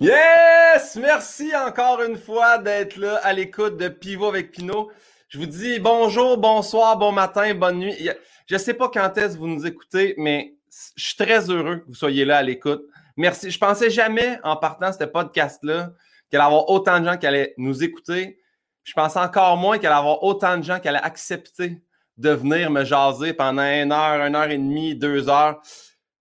Yes! Merci encore une fois d'être là à l'écoute de Pivot avec Pinot. Je vous dis bonjour, bonsoir, bon matin, bonne nuit. Je ne sais pas quand est-ce que vous nous écoutez, mais je suis très heureux que vous soyez là à l'écoute. Merci. Je pensais jamais, en partant ce podcast-là, qu'il allait avoir autant de gens qui allaient nous écouter. Je pensais encore moins qu'il allait avoir autant de gens qui allaient accepter de venir me jaser pendant une heure, une heure et demie, deux heures.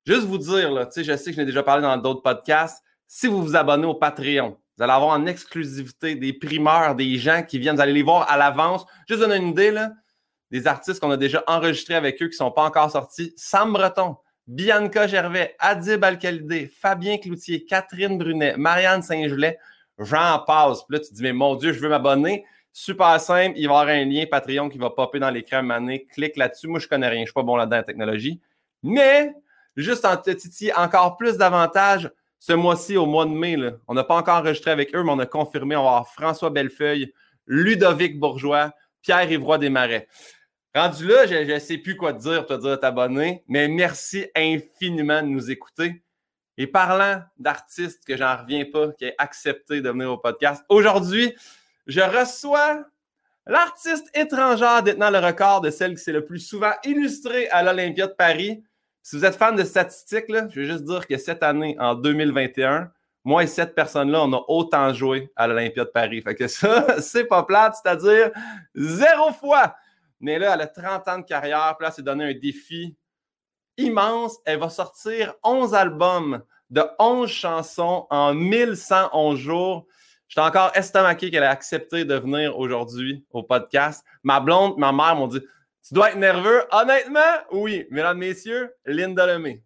Juste vous dire, là, je sais que je l'ai déjà parlé dans d'autres podcasts, si vous vous abonnez au Patreon, vous allez avoir en exclusivité des primeurs, des gens qui viennent, vous allez les voir à l'avance. Juste donner une idée, là, des artistes qu'on a déjà enregistrés avec eux qui ne sont pas encore sortis. Sam Breton, Bianca Gervais, Adib Alcalidé, Fabien Cloutier, Catherine Brunet, Marianne Saint-Gelais, j'en passe. Puis là, tu te dis, mais mon Dieu, je veux m'abonner. Super simple, il va y avoir un lien Patreon qui va popper dans l'écran mané. Clique là-dessus. Moi, je connais rien, je ne suis pas bon là-dedans en technologie. Mais, juste en te encore plus d'avantages, ce mois-ci, au mois de mai, on n'a pas encore enregistré avec eux, mais on a confirmé, on va avoir François Bellefeuille, Ludovic Bourgeois, Pierre Ivroy Desmarais. Rendu là, je ne sais plus quoi te dire, te dire t'abonner, mais merci infiniment de nous écouter. Et parlant d'artistes que j'en reviens pas, qui a accepté de venir au podcast, aujourd'hui, je reçois l'artiste étrangère détenant le record de celle qui s'est le plus souvent illustrée à l'Olympia de Paris. Si vous êtes fan de statistiques, je veux juste dire que cette année, en 2021, moi et cette personne-là, on a autant joué à l'Olympia de Paris. Fait que ça, c'est pas plate, c'est-à-dire zéro fois. Mais là, elle a 30 ans de carrière, là, c'est donné un défi immense. Elle va sortir 11 albums de 11 chansons en 1111 jours. Je suis encore estomaqué qu'elle ait accepté de venir aujourd'hui au podcast. Ma blonde, ma mère m'ont dit tu dois être nerveux. Honnêtement, oui. Mesdames, messieurs, Linda Lemay.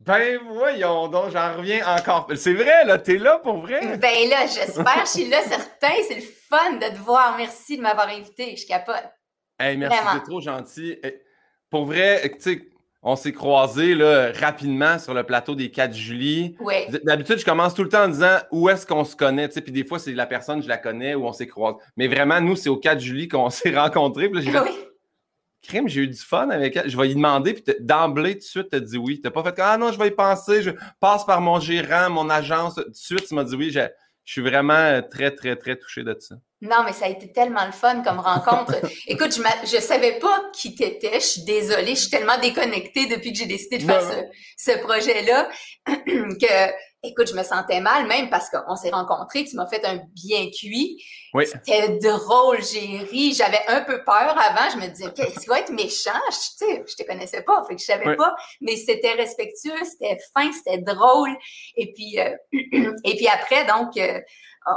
Ben voyons donc, j'en reviens encore. C'est vrai, là, t'es là pour vrai? Ben là, j'espère, je suis là certain. C'est le fun de te voir. Merci de m'avoir invité. Je capote. Hey, merci, c'est trop gentil. Pour vrai, tu sais, on s'est croisés là, rapidement sur le plateau des 4 juillet. D'habitude, je commence tout le temps en disant où est-ce qu'on se connaît. Puis des fois, c'est la personne, je la connais, ou on s'est croisés. Mais vraiment, nous, c'est au 4 juillet qu'on s'est rencontrés. Puis là. Crime, j'ai eu du fun avec elle. Je vais y demander, puis d'emblée, tout de suite, tu as dit oui. Tu n'as pas fait Ah non, je vais y penser, je passe par mon gérant, mon agence. Tout de suite, tu m'as dit oui. Je, suis vraiment très, très, très touché de ça. Non, mais ça a été tellement le fun comme rencontre. Écoute, je ne savais pas qui t'étais. Je suis désolée. Je suis tellement déconnectée depuis que j'ai décidé de faire ce, ce projet-là que, écoute, je me sentais mal même parce qu'on s'est rencontrés. Tu m'as fait un bien cuit. Oui. C'était drôle. J'ai ri. J'avais un peu peur avant. Je me disais, OK, est-ce qu'il va être méchant? Je, tu sais, je te connaissais pas. Fait que je savais pas. Mais c'était respectueux, c'était fin, c'était drôle. Et puis, euh, et puis après, donc, euh,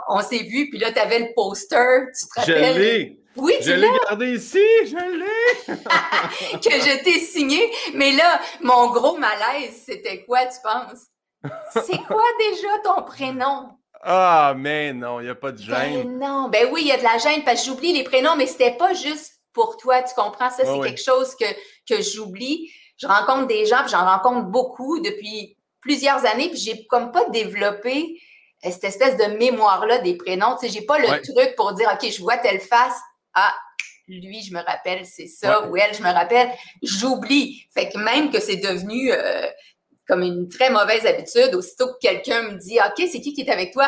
on s'est vu, puis là, tu avais le poster, tu te rappelles? Je l'ai! Oui, tu Je l'ai gardé ici, je l'ai! que je t'ai signé. Mais là, mon gros malaise, c'était quoi, tu penses? C'est quoi déjà ton prénom? Ah, mais non, il n'y a pas de gêne. Ben non, ben oui, il y a de la gêne parce que j'oublie les prénoms, mais c'était pas juste pour toi, tu comprends? Ça, c'est quelque chose que, que j'oublie. Je rencontre des gens, puis j'en rencontre beaucoup depuis plusieurs années, puis j'ai comme pas développé cette espèce de mémoire-là des prénoms. Tu sais, j'ai pas le truc pour dire, OK, je vois telle face. Ah, lui, je me rappelle, c'est ça. Ou elle, je me rappelle. J'oublie. Fait que même que c'est devenu euh, comme une très mauvaise habitude, aussitôt que quelqu'un me dit, OK, c'est qui qui est avec toi?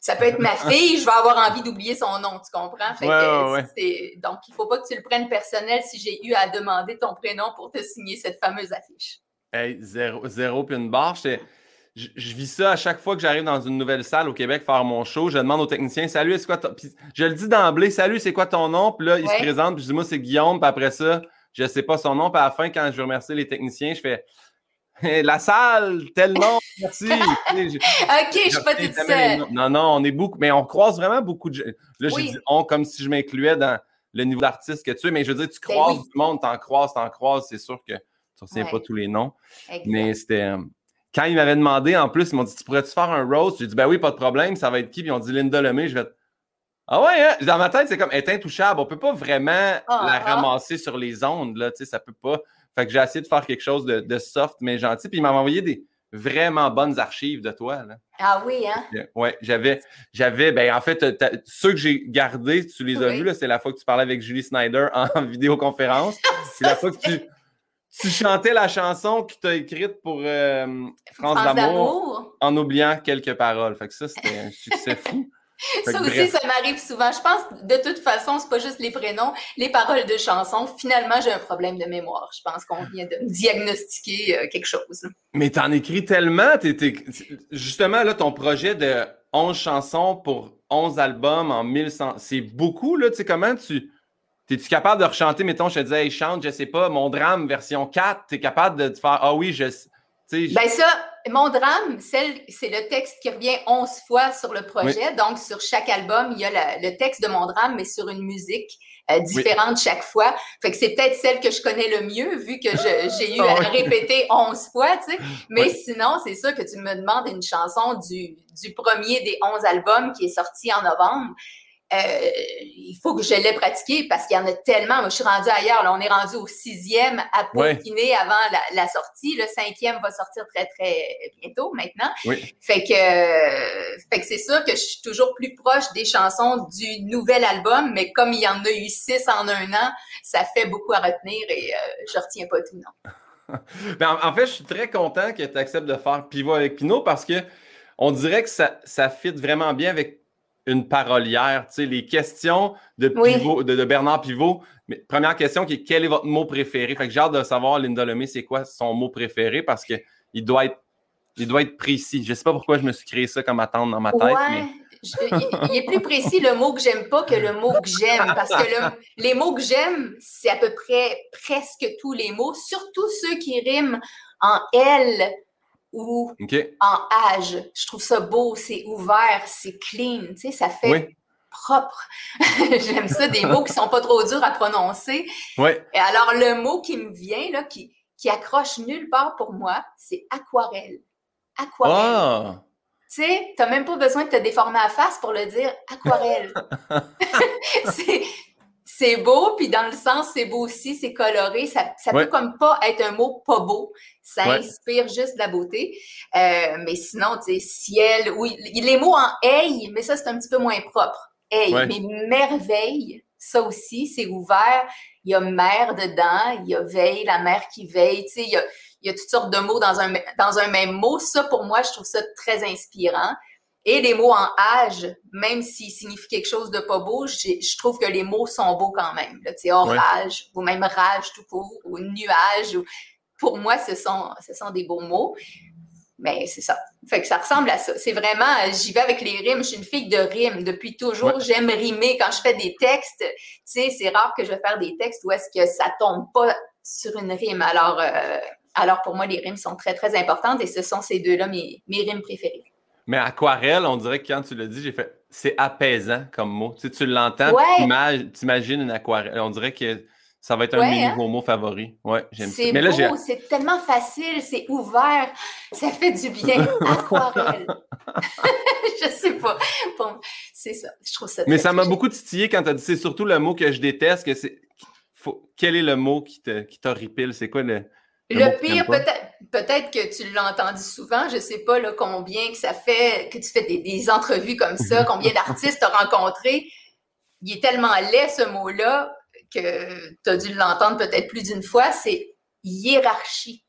Ça peut être ma fille, je vais avoir envie d'oublier son nom, tu comprends? Fait que Donc, il faut pas que tu le prennes personnel si j'ai eu à demander ton prénom pour te signer cette fameuse affiche. Hey, zéro, zéro puis une barre je, vis ça à chaque fois que j'arrive dans une nouvelle salle au Québec faire mon show. Je demande au technicien Salut, c'est quoi ton. je le dis d'emblée Salut, c'est quoi ton nom? Puis là, il se présente, puis je dis Moi, c'est Guillaume. Puis après ça, je ne sais pas son nom. Puis à la fin, quand je remercie les techniciens, je fais La salle, tel nom, merci. ok, je suis pas toute seule. Non, non, on est beaucoup, mais on croise vraiment beaucoup de gens. Là, j'ai dit on comme si je m'incluais dans le niveau d'artiste que tu es, mais je veux dire, tu ben croises du monde, t'en croises, t'en croises, c'est sûr que tu ne retiens pas tous les noms. Mais c'était. Euh, quand ils m'avaient demandé, en plus, ils m'ont dit Tu pourrais-tu faire un roast J'ai dit Ben oui, pas de problème, ça va être qui Puis ils ont dit Linda Lemay. Je vais Ah ouais, hein? Dans ma tête, c'est comme Elle est intouchable. On peut pas vraiment ah, la ah. ramasser sur les ondes, là, tu sais, ça peut pas. Fait que j'ai essayé de faire quelque chose de, soft, mais gentil. Puis ils m'ont envoyé des vraiment bonnes archives de toi. Là. Ah oui, hein? Oui, j'avais, j'avais, ben en fait, ceux que j'ai gardés, tu les as vus, c'est la fois que tu parlais avec Julie Snyder en vidéoconférence. c'est la fois que tu, tu chantais la chanson que tu as écrite pour euh, France, d'amour en oubliant quelques paroles. Fait que ça, c'était un succès fou. Ça aussi, ça m'arrive souvent. Je pense, de toute façon, c'est pas juste les prénoms, les paroles de chansons. Finalement, j'ai un problème de mémoire. Je pense qu'on vient de me diagnostiquer euh, quelque chose. Mais t'en écris tellement. Justement, là, ton projet de 11 chansons pour 11 albums en 1100, c'est beaucoup, là. Tu sais, comment tu... T'es-tu capable de rechanter, mettons, je te disais, hey, chante, je sais pas, mon drame version 4, t'es capable de te faire, ah oui, je... Ben ça, mon drame, c'est le texte qui revient 11 fois sur le projet. Donc, sur chaque album, il y a le texte de mon drame, mais sur une musique euh, différente chaque fois. Fait que c'est peut-être celle que je connais le mieux, vu que j'ai eu à répéter 11 fois, tu sais. Mais sinon, c'est sûr que tu me demandes une chanson du, du premier des 11 albums qui est sorti en novembre. Euh, il faut que je l'ai pratiqué parce qu'il y en a tellement. Moi, je suis rendue ailleurs. Là, on est rendu au sixième à peaufiner avant la, sortie. Le cinquième va sortir très, très bientôt maintenant. Fait que, fait que c'est sûr que je suis toujours plus proche des chansons du nouvel album, mais comme il y en a eu six en un an, ça fait beaucoup à retenir et euh, je retiens pas tout, non. ben, en, fait, je suis très content que tu acceptes de faire pivot avec Pinot parce que on dirait que ça, ça fit vraiment bien avec une parolière. Tu sais, les questions de, de, Bernard Pivot. Mais, première question qui est quel est votre mot préféré? Fait que j'ai hâte de savoir, Linda Lemay, c'est quoi son mot préféré? Parce qu'il doit être il doit être précis. Je ne sais pas pourquoi je me suis créé ça comme attente dans ma tête. Ouais. il, est plus précis le mot que j'aime pas que le mot que j'aime. Parce que les mots que j'aime, c'est à peu près presque tous les mots, surtout ceux qui riment en L, ou en âge. Je trouve ça beau, c'est ouvert, c'est clean, tu sais, ça fait propre. J'aime ça, des mots qui sont pas trop durs à prononcer. Oui. Et alors, le mot qui me vient, là, qui, qui accroche nulle part pour moi, c'est aquarelle. Aquarelle. Ah! Tu sais, tu n'as même pas besoin de te déformer la face pour le dire aquarelle. c'est c'est beau, puis dans le sens, c'est beau aussi, c'est coloré. Ça, ça peut comme pas être un mot pas beau. Ça inspire juste de la beauté. Euh, mais sinon, tu sais, ciel, oui, les mots en hey, mais ça, c'est un petit peu moins propre. Hey, mais merveille, ça aussi, c'est ouvert. Il y a mer dedans, il y a veille, la mer qui veille, tu sais, il y a, il y a toutes sortes de mots dans un, dans un même mot. Ça, pour moi, je trouve ça très inspirant. Et les mots en âge, même s'ils signifient quelque chose de pas beau, je trouve que les mots sont beaux quand même. Tu sais, orage, ou même rage tout court, ou nuage. Ou... Pour moi, ce sont, ce sont des beaux mots. Mais c'est ça. Fait que ça ressemble à ça. C'est vraiment, j'y vais avec les rimes. Je suis une fille de rimes depuis toujours. J'aime rimer. Quand je fais des textes, tu sais, c'est rare que je vais faire des textes où est-ce que ça tombe pas sur une rime. Alors, euh, alors pour moi, les rimes sont très, très importantes et ce sont ces deux-là mes, mes rimes préférées. Mais aquarelle, on dirait que quand tu l'as dit, j'ai fait c'est apaisant comme mot. Tu, sais, tu l'entends, tu imagines une aquarelle. On dirait que ça va être un de mes hein? nouveaux mots favoris. Ouais, j'aime ça. C'est beau, c'est tellement facile, c'est ouvert, ça fait du bien. aquarelle. je sais pas. Bon, c'est ça. Je trouve ça. Mais ça m'a beaucoup titillé quand tu as dit c'est surtout le mot que je déteste. Que c'est... Quel est le mot qui, te, qui t'horripile? C'est quoi le. Le, pire, peut-être, peut-être que tu l'as entendu souvent, je sais pas là, combien que ça fait, que tu fais des, entrevues comme ça, combien d'artistes tu as rencontrés. Il est tellement laid ce mot-là que tu as dû l'entendre peut-être plus d'une fois, c'est hiérarchie.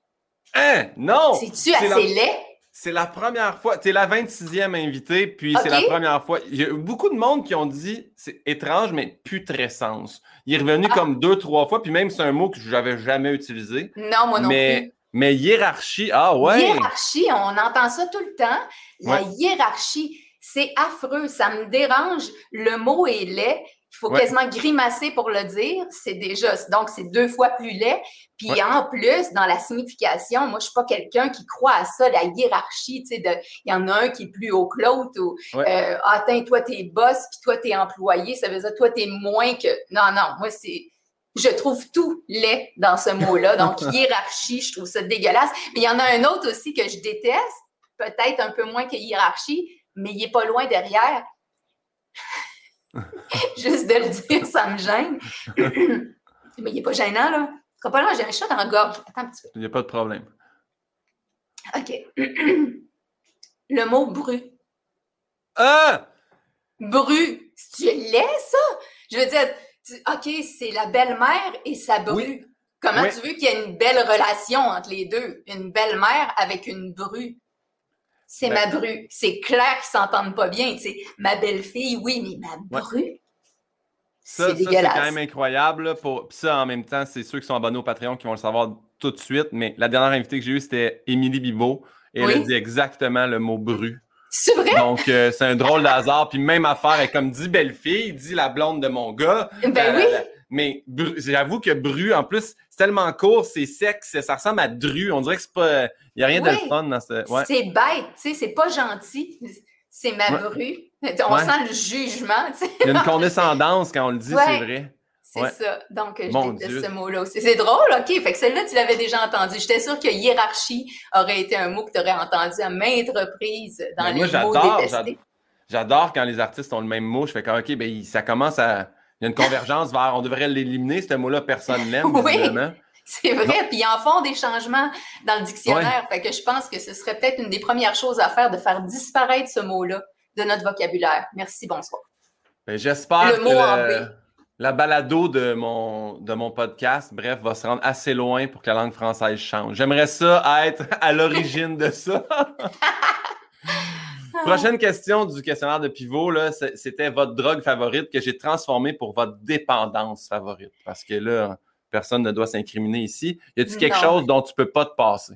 Hein? Non! C'est-tu assez laid? C'est la première fois. Tu es la 26e invitée, puis c'est la première fois. Il y a beaucoup de monde qui ont dit c'est étrange, mais putrescence. Il est revenu ah. comme deux, trois fois, puis même c'est un mot que je n'avais jamais utilisé. Non, moi non plus. Mais hiérarchie, ah ouais. Hiérarchie, on entend ça tout le temps. La hiérarchie, c'est affreux, ça me dérange. Le mot est laid. Il faut quasiment grimacer pour le dire. C'est déjà, donc c'est deux fois plus laid. Puis en plus, dans la signification, moi, je suis pas quelqu'un qui croit à ça, la hiérarchie, tu sais, il y en a un qui est plus haut que l'autre, ou, euh, attends, toi, t'es boss, puis toi, t'es employé, ça veut dire, toi, t'es moins que, non, non, moi, c'est, je trouve tout laid dans ce mot-là. Donc, hiérarchie, je trouve ça dégueulasse. Mais il y en a un autre aussi que je déteste, peut-être un peu moins que hiérarchie, mais il est pas loin derrière. Juste de le dire, ça me gêne. mais il n'est pas gênant, là. pas là, j'ai un chat dans la gorge. Attends un petit peu. Il n'y a pas de problème. OK. le mot bru. Ah! Bru. Tu l'es, ça? Je veux dire, OK, c'est la belle-mère et sa bru. Comment tu veux qu'il y ait une belle relation entre les deux? Une belle-mère avec une bru. C'est ma bru. C'est clair qu'ils s'entendent pas bien. Tu sais, ma belle-fille, oui, mais ma bru. Ça, c'est quand même incroyable. Pour... Puis ça, en même temps, c'est ceux qui sont abonnés au Patreon qui vont le savoir tout de suite. Mais la dernière invitée que j'ai eue, c'était Émilie Bibot. Et elle a dit exactement le mot bru. C'est vrai? Donc, euh, c'est un drôle de hasard. Puis même affaire, elle comme dit belle fille, dit la blonde de mon gars. Ben oui. Euh, mais j'avoue que Bru, en plus, c'est tellement court, c'est sec, ça ressemble à Dru. On dirait que c'est pas. Il n'y a rien de fun dans ce. Ouais. C'est bête, tu sais, c'est pas gentil. C'est ma Bru. On sent le jugement, tu sais. Il y a une condescendance quand on le dit, c'est vrai. C'est ça. Donc, je déteste ce mot-là aussi. C'est drôle, OK. Fait que celle-là, tu l'avais déjà entendu. J'étais sûre que hiérarchie aurait été un mot que tu aurais entendu à maintes reprises dans les mots détestés. J'adore quand les artistes ont le même mot. Je fais comme, OK, ben, ça commence à il y a une convergence vers on devrait l'éliminer, ce mot-là, personne l'aime. oui, c'est vrai. Puis ils en font des changements dans le dictionnaire. Fait que je pense que ce serait peut-être une des premières choses à faire de faire disparaître ce mot-là de notre vocabulaire. Merci, bonsoir. Ben, j'espère que la balado de mon, de mon podcast, bref, va se rendre assez loin pour que la langue française change. J'aimerais ça être à l'origine de ça. Prochaine question du questionnaire de pivot, c'était votre drogue favorite que j'ai transformée pour votre dépendance favorite? Parce que là, personne ne doit s'incriminer ici. Y a-t-il quelque chose dont tu peux pas te passer?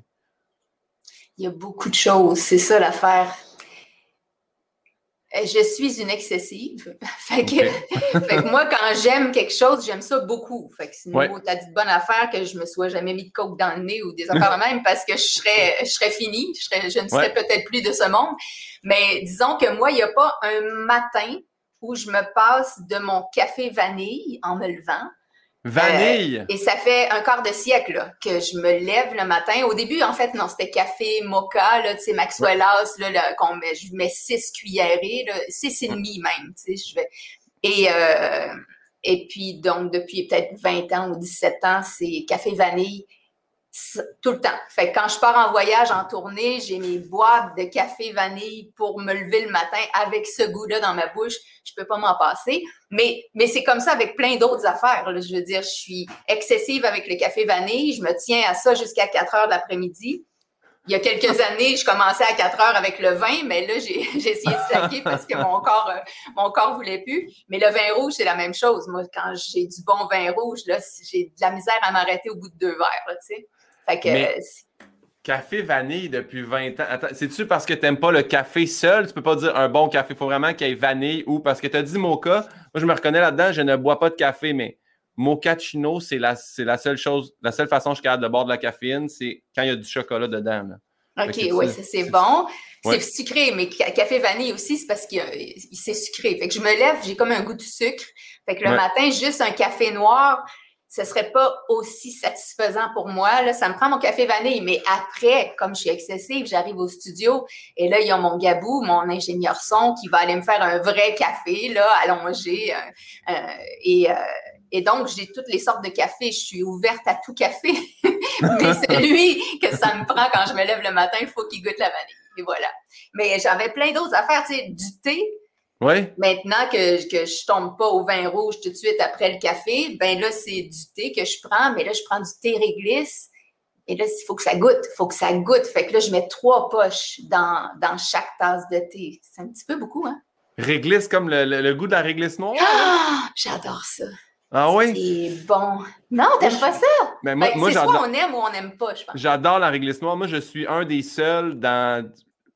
Il y a beaucoup de choses, c'est ça l'affaire. Euh, je suis une excessive. fait, que, moi, quand j'aime quelque chose, j'aime ça beaucoup. Fait que sinon, tu as dit bonne affaire que je me sois jamais mis de coke dans le nez ou des affaires même parce que je serais, je serais finie. Je, serais, je ne serais peut-être plus de ce monde. Mais disons que moi, il n'y a pas un matin où je me passe de mon café vanille en me levant Vanille! Euh, et ça fait un quart de siècle que je me lève le matin. Au début, en fait, non, c'était café mocha, là, tu sais, Maxwell House, là, qu'on met, je mets six cuillerées, là, six et demi même, tu sais, je vais. Et, euh, et puis, donc, depuis peut-être 20 ans ou 17 ans, c'est café vanille tout le temps. Fait que quand je pars en voyage, en tournée, j'ai mes boîtes de café vanille pour me lever le matin avec ce goût-là dans ma bouche. Je peux pas m'en passer. Mais, mais c'est comme ça avec plein d'autres affaires. Je veux dire, je suis excessive avec le café vanille. Je me tiens à ça jusqu'à 4 heures de l'après-midi. Il y a quelques années, je commençais à 4 heures avec le vin, mais là, j'ai essayé de saquer parce que mon corps, euh, mon corps voulait plus. Mais le vin rouge, c'est la même chose. Moi, quand j'ai du bon vin rouge, là, j'ai de la misère à m'arrêter au bout de deux verres, tu sais. Fait café vanille depuis 20 ans. Attends, c'est-tu parce que tu n'aimes pas le café seul? Tu peux pas dire un bon café. Il faut vraiment qu'il y ait vanille ou parce que tu as dit mocha. Moi, je me reconnais là-dedans. Je ne bois pas de café, mais mochaccino, c'est la, c'est la seule chose, la seule façon que je suis capable de boire de la caféine, c'est quand il y a du chocolat dedans. OK, oui, c'est bon. C'est sucré, mais café vanille aussi, c'est parce qu'il c'est sucré. Fait que je me lève, j'ai comme un goût de sucre. Fait que le matin, juste un café noir, ce serait pas aussi satisfaisant pour moi. Là, ça me prend mon café vanille, mais après, comme je suis excessive, j'arrive au studio et là, il y a mon gabou, mon ingénieur son, qui va aller me faire un vrai café, là, allongé. Euh, euh, et, euh, et donc, j'ai toutes les sortes de café. Je suis ouverte à tout café. mais celui que ça me prend quand je me lève le matin, il faut qu'il goûte la vanille. Et voilà. Mais j'avais plein d'autres affaires, tu sais, du thé. Maintenant que, que je tombe pas au vin rouge tout de suite après le café, ben là, c'est du thé que je prends, mais là, je prends du thé réglisse. Et là, il faut que ça goûte, il faut que ça goûte. Fait que là, je mets trois poches dans, dans chaque tasse de thé. C'est un petit peu beaucoup, hein? Réglisse comme le, goût de la réglisse noire? Ah! J'adore ça. Ah oui? C'est bon. Non, t'aimes pas ça? Mais ben, moi, ben, c'est soit on aime ou on n'aime pas, je pense. J'adore la réglisse noire. Moi, je suis un des seuls dans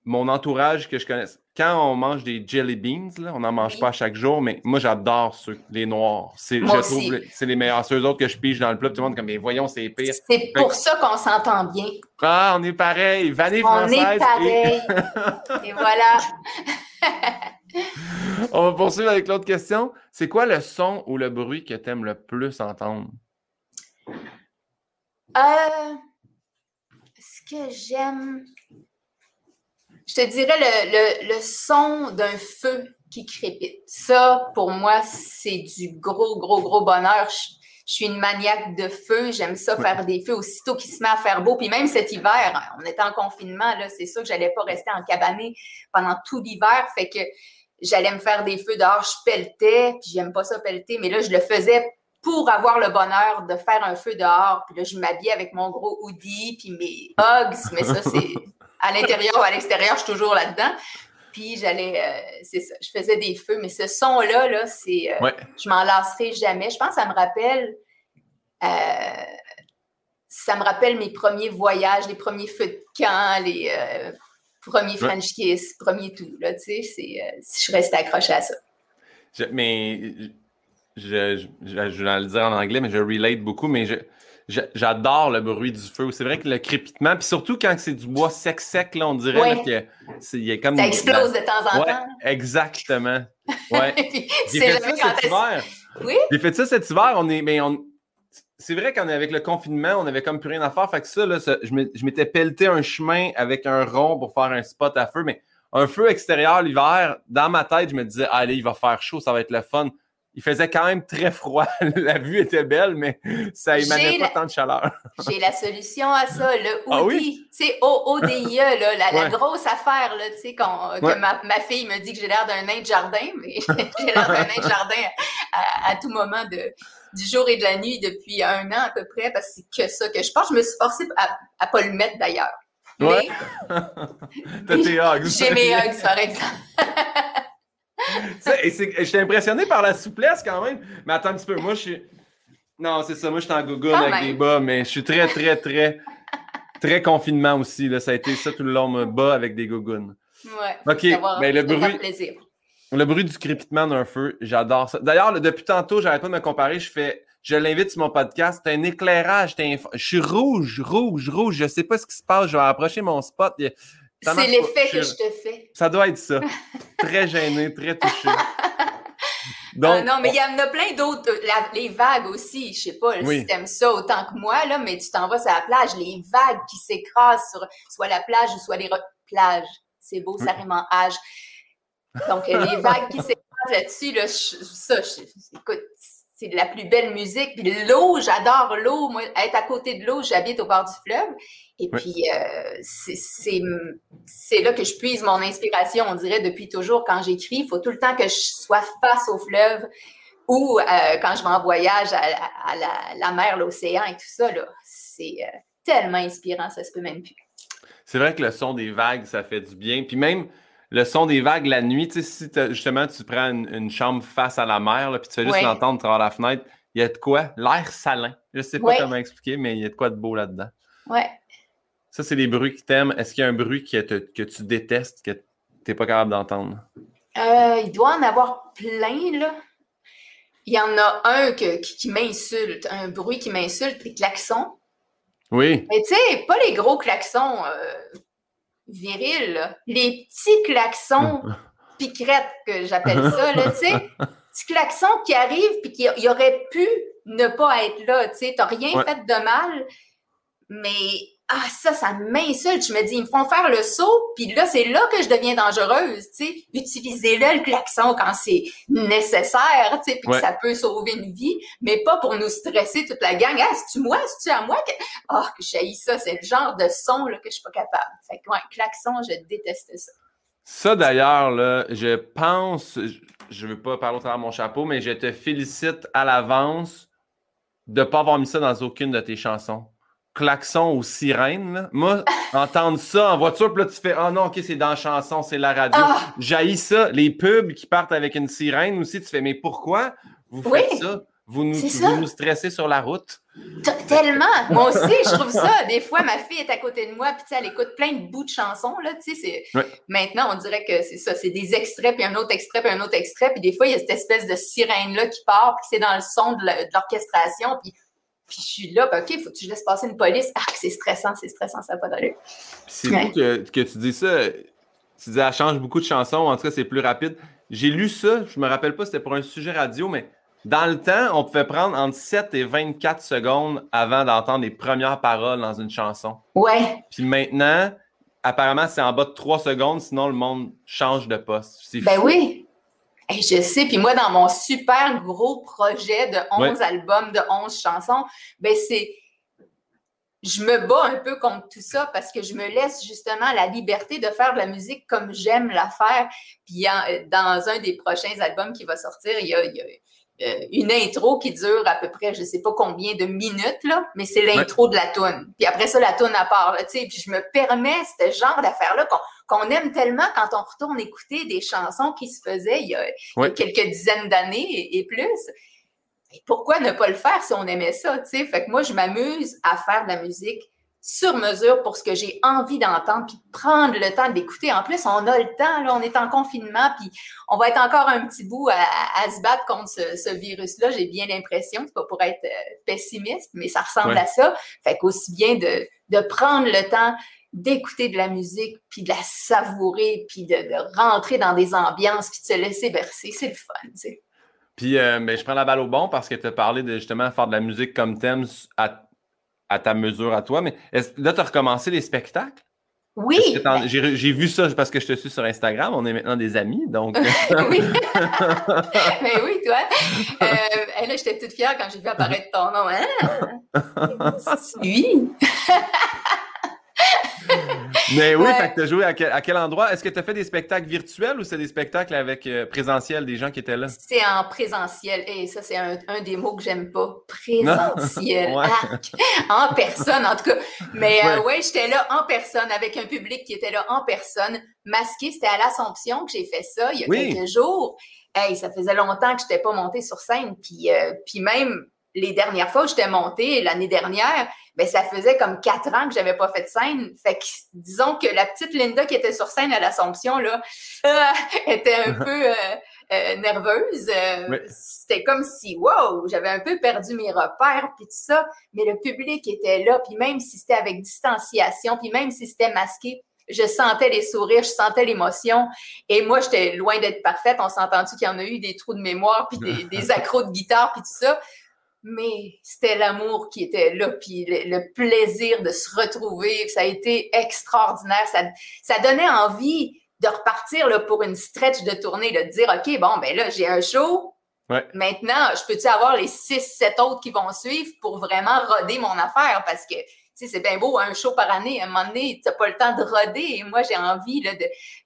mon entourage que je connaisse quand on mange des jelly beans, là, on n'en mange pas chaque jour, mais moi j'adore ceux, les noirs. C'est, je trouve c'est les meilleurs. Ceux autres que je pige dans le plat, tout le monde comme mais voyons, c'est pire. C'est pour ça qu'on s'entend bien. Ah, on est pareil. Vanille on française. On est pareil. Et, voilà. on va poursuivre avec l'autre question. C'est quoi le son ou le bruit que tu aimes le plus entendre? Euh, ce que j'aime je te dirais le, le, son d'un feu qui crépite. Ça, pour moi, c'est du gros, gros, gros bonheur. je suis une maniaque de feu. J'aime ça faire des feux aussitôt qu'il se met à faire beau. Puis même cet hiver, on était en confinement, là, c'est sûr que j'allais pas rester en cabané pendant tout l'hiver. Fait que j'allais me faire des feux dehors, je pelletais, puis j'aime pas ça pelleter, mais là, je le faisais pour avoir le bonheur de faire un feu dehors. Puis là, je m'habillais avec mon gros hoodie, puis mes hugs, mais ça, c'est à l'intérieur ou à l'extérieur, je suis toujours là-dedans. Puis j'allais, euh, c'est ça, je faisais des feux, mais ce son-là, là, c'est, euh, je m'en lasserai jamais. Je pense que ça me rappelle, euh, ça me rappelle mes premiers voyages, les premiers feux de camp, les premiers French kiss, premiers tout, là, tu sais, c'est, je restais accrochée à ça. mais je, je, je, vais le dire en anglais, mais je relate beaucoup, mais je, J'adore le bruit du feu. C'est vrai que le crépitement, puis surtout quand c'est du bois sec sec, là, on dirait y a comme ça explose de temps en temps. Exactement. Ouais. J'ai fait ça cet hiver. Oui? J'ai fait ça cet hiver. On est, mais on, c'est vrai qu'on est avec le confinement, on avait comme plus rien à faire. Fait que ça, là, je m'étais pelleté un chemin avec un rond pour faire un spot à feu, mais un feu extérieur l'hiver, dans ma tête, je me disais, allez, il va faire chaud, ça va être le fun il faisait quand même très froid. la vue était belle, mais ça émanait pas tant de chaleur. J'ai la solution à ça, le ah ODI. Tu sais, ODIE, la, grosse affaire, là, que ma, fille me dit que j'ai l'air d'un nain de jardin, mais j'ai l'air d'un nain de jardin à, tout moment de, du jour et de la nuit depuis un an à peu près, parce que c'est que ça que je pense. Je me suis forcée à ne pas le mettre d'ailleurs. Ouais. T'as tes hugs. J'ai mes hugs, par exemple. J'étais impressionné par la souplesse quand même. Mais attends un petit peu, moi je suis. Non, c'est ça, moi je suis en Google avec des bas, mais je suis très, très, très, très confinement aussi. Là. Ça a été ça tout le long, bas avec des gougounes. Ouais. OK, mais le bruit. Le bruit du crépitement d'un feu, j'adore ça. D'ailleurs, depuis tantôt, j'arrête pas de me comparer. Je fais, je l'invite sur mon podcast. C'est un éclairage. Je suis rouge, rouge, rouge. Je sais pas ce qui se passe. Je vais approcher mon spot. C'est l'effet que je te fais. Ça doit être ça. très gêné, très touché. Donc, non, mais il y en a plein d'autres. Les vagues aussi, je sais pas si tu aimes ça autant que moi, là, mais tu t'en vas sur la plage, les vagues qui s'écrasent sur soit la plage ou soit les plages. C'est beau, ça rime en âge. Donc, les vagues qui s'écrasent là-dessus, là, ça, écoute, c'est de la plus belle musique. Puis l'eau, j'adore l'eau. Moi, être à côté de l'eau, j'habite au bord du fleuve. Et puis, euh, c'est là que je puise mon inspiration, on dirait, depuis toujours. Quand j'écris, il faut tout le temps que je sois face au fleuve ou euh, quand je vais en voyage à, la, mer, l'océan et tout ça. C'est euh, tellement inspirant, ça se peut même plus. C'est vrai que le son des vagues, ça fait du bien. Puis même le son des vagues la nuit, tu sais, si justement tu prends une, chambre face à la mer, puis tu fais juste l'entendre travers la fenêtre, il y a de quoi? L'air salin. Je ne sais pas comment expliquer, mais il y a de quoi de beau là-dedans. Ouais. Ça, c'est les bruits qui t'aiment. Est-ce qu'il y a un bruit que, que tu détestes, que tu n'es pas capable d'entendre? Euh, il doit en avoir plein, là. Il y en a un qui, m'insulte, un bruit qui m'insulte, les klaxons. Oui. Mais tu sais, pas les gros klaxons euh, virils, les petits klaxons piquerettes que j'appelle ça, là, tu sais. Petits klaxons qui arrivent puis qui auraient pu ne pas être là, tu sais. T'as rien fait de mal, mais ah, ça, ça m'insulte. Je me dis, ils me font faire le saut, puis là, c'est là que je deviens dangereuse, tu sais. Utilisez-le, le klaxon, quand c'est nécessaire, tu sais, puis que ça peut sauver une vie, mais pas pour nous stresser toute la gang. Ah, c'est-tu moi? C'est-tu à moi? Que... Oh, que j'ai ça. C'est le genre de son, là, que je suis pas capable. Fait que, ouais, klaxon, je déteste ça. Ça, d'ailleurs, là, je pense, je veux pas parler au travers de mon chapeau, mais je te félicite à l'avance de pas avoir mis ça dans aucune de tes chansons klaxon ou sirène. Moi, entendre ça en voiture, puis là, tu fais Ah oh non, ok, c'est dans la chanson, c'est la radio. Ah! J'haïs ça. Les pubs qui partent avec une sirène aussi, tu fais Mais pourquoi vous faites ça? Vous nous, nous, stressez sur la route. Tellement! Moi aussi, je trouve ça. Des fois, ma fille est à côté de moi, puis elle écoute plein de bouts de chansons. Là, Maintenant, on dirait que c'est ça. C'est des extraits, puis un autre extrait, puis un autre extrait. Puis des fois, il y a cette espèce de sirène-là qui part, puis c'est dans le son de l'orchestration. Puis puis je suis là, ben, OK, il faut que tu laisses passer une police. Ah, c'est stressant, c'est stressant, ça n'a pas d'allure. C'est ouais. que, que, tu dis ça. Tu dis, elle change beaucoup de chansons, en tout cas, c'est plus rapide. J'ai lu ça, je me rappelle pas, c'était pour un sujet radio, mais dans le temps, on pouvait prendre entre 7 et 24 secondes avant d'entendre les premières paroles dans une chanson. Ouais. Puis maintenant, apparemment, c'est en bas de 3 secondes, sinon le monde change de poste. Ben oui. Et je sais, puis moi, dans mon super gros projet de 11 albums, de 11 chansons, ben c'est je me bats un peu contre tout ça parce que je me laisse justement la liberté de faire de la musique comme j'aime la faire. Puis dans un des prochains albums qui va sortir, il y a, euh, une intro qui dure à peu près, je sais pas combien de minutes, là, mais c'est l'intro de la toune. Puis après ça, la toune à part, tu sais, puis je me permets ce genre d'affaires-là qu'on aime tellement quand on retourne écouter des chansons qui se faisaient il y a, quelques dizaines d'années et, plus pourquoi ne pas le faire si on aimait ça, tu sais? Fait que moi, je m'amuse à faire de la musique sur mesure pour ce que j'ai envie d'entendre, puis prendre le temps d'écouter. En plus, on a le temps, là, on est en confinement, puis on va être encore un petit bout à, se battre contre ce, virus-là, j'ai bien l'impression. C'est pas pour être euh, pessimiste, mais ça ressemble à ça. Fait qu'aussi bien de, de prendre le temps d'écouter de la musique, puis de la savourer, puis de, de, rentrer dans des ambiances, puis de se laisser bercer. C'est le fun, tu sais. Puis, euh, ben, je prends la balle au bon parce que tu as parlé de justement faire de la musique comme thème à, à ta mesure à toi. Mais là, tu as recommencé les spectacles? Oui. J'ai vu ça parce que je te suis sur Instagram. On est maintenant des amis, donc. oui. Mais oui, toi. Euh, là, j'étais toute fière quand j'ai vu apparaître ton nom. Hein? Oui. Mais oui, tu as joué à quel, endroit? Est-ce que tu as fait des spectacles virtuels ou c'est des spectacles avec euh, présentiel, des gens qui étaient là? C'est en présentiel. Et ça, c'est un, des mots que j'aime pas. Présentiel. en personne, en tout cas. Mais oui, euh, ouais, j'étais là en personne avec un public qui était là en personne. Masqué, c'était à l'Assomption que j'ai fait ça il y a quelques jours. Hey, ça faisait longtemps que je n'étais pas montée sur scène. Puis, euh, puis même les dernières fois où j'étais montée, l'année dernière, ben ça faisait comme quatre ans que j'avais pas fait de scène. Fait que disons que la petite Linda qui était sur scène à l'Assomption là était un peu euh, euh, nerveuse. Euh, c'était comme si wow, j'avais un peu perdu mes repères puis tout ça. Mais le public était là, puis même si c'était avec distanciation, puis même si c'était masqué, je sentais les sourires, je sentais l'émotion. Et moi, j'étais loin d'être parfaite. On s'est entendu qu'il y en a eu des trous de mémoire, puis des, des accros de guitare, puis tout ça? Mais c'était l'amour qui était là, puis le, plaisir de se retrouver. Ça a été extraordinaire. Ça, ça donnait envie de repartir là, pour une stretch de tournée, de dire OK, bon, ben là, j'ai un show. Maintenant, je peux-tu avoir les six, sept autres qui vont suivre pour vraiment roder mon affaire? Parce que c'est bien beau, un show par année, à un moment donné, tu n'as pas le temps de roder. Et moi, j'ai envie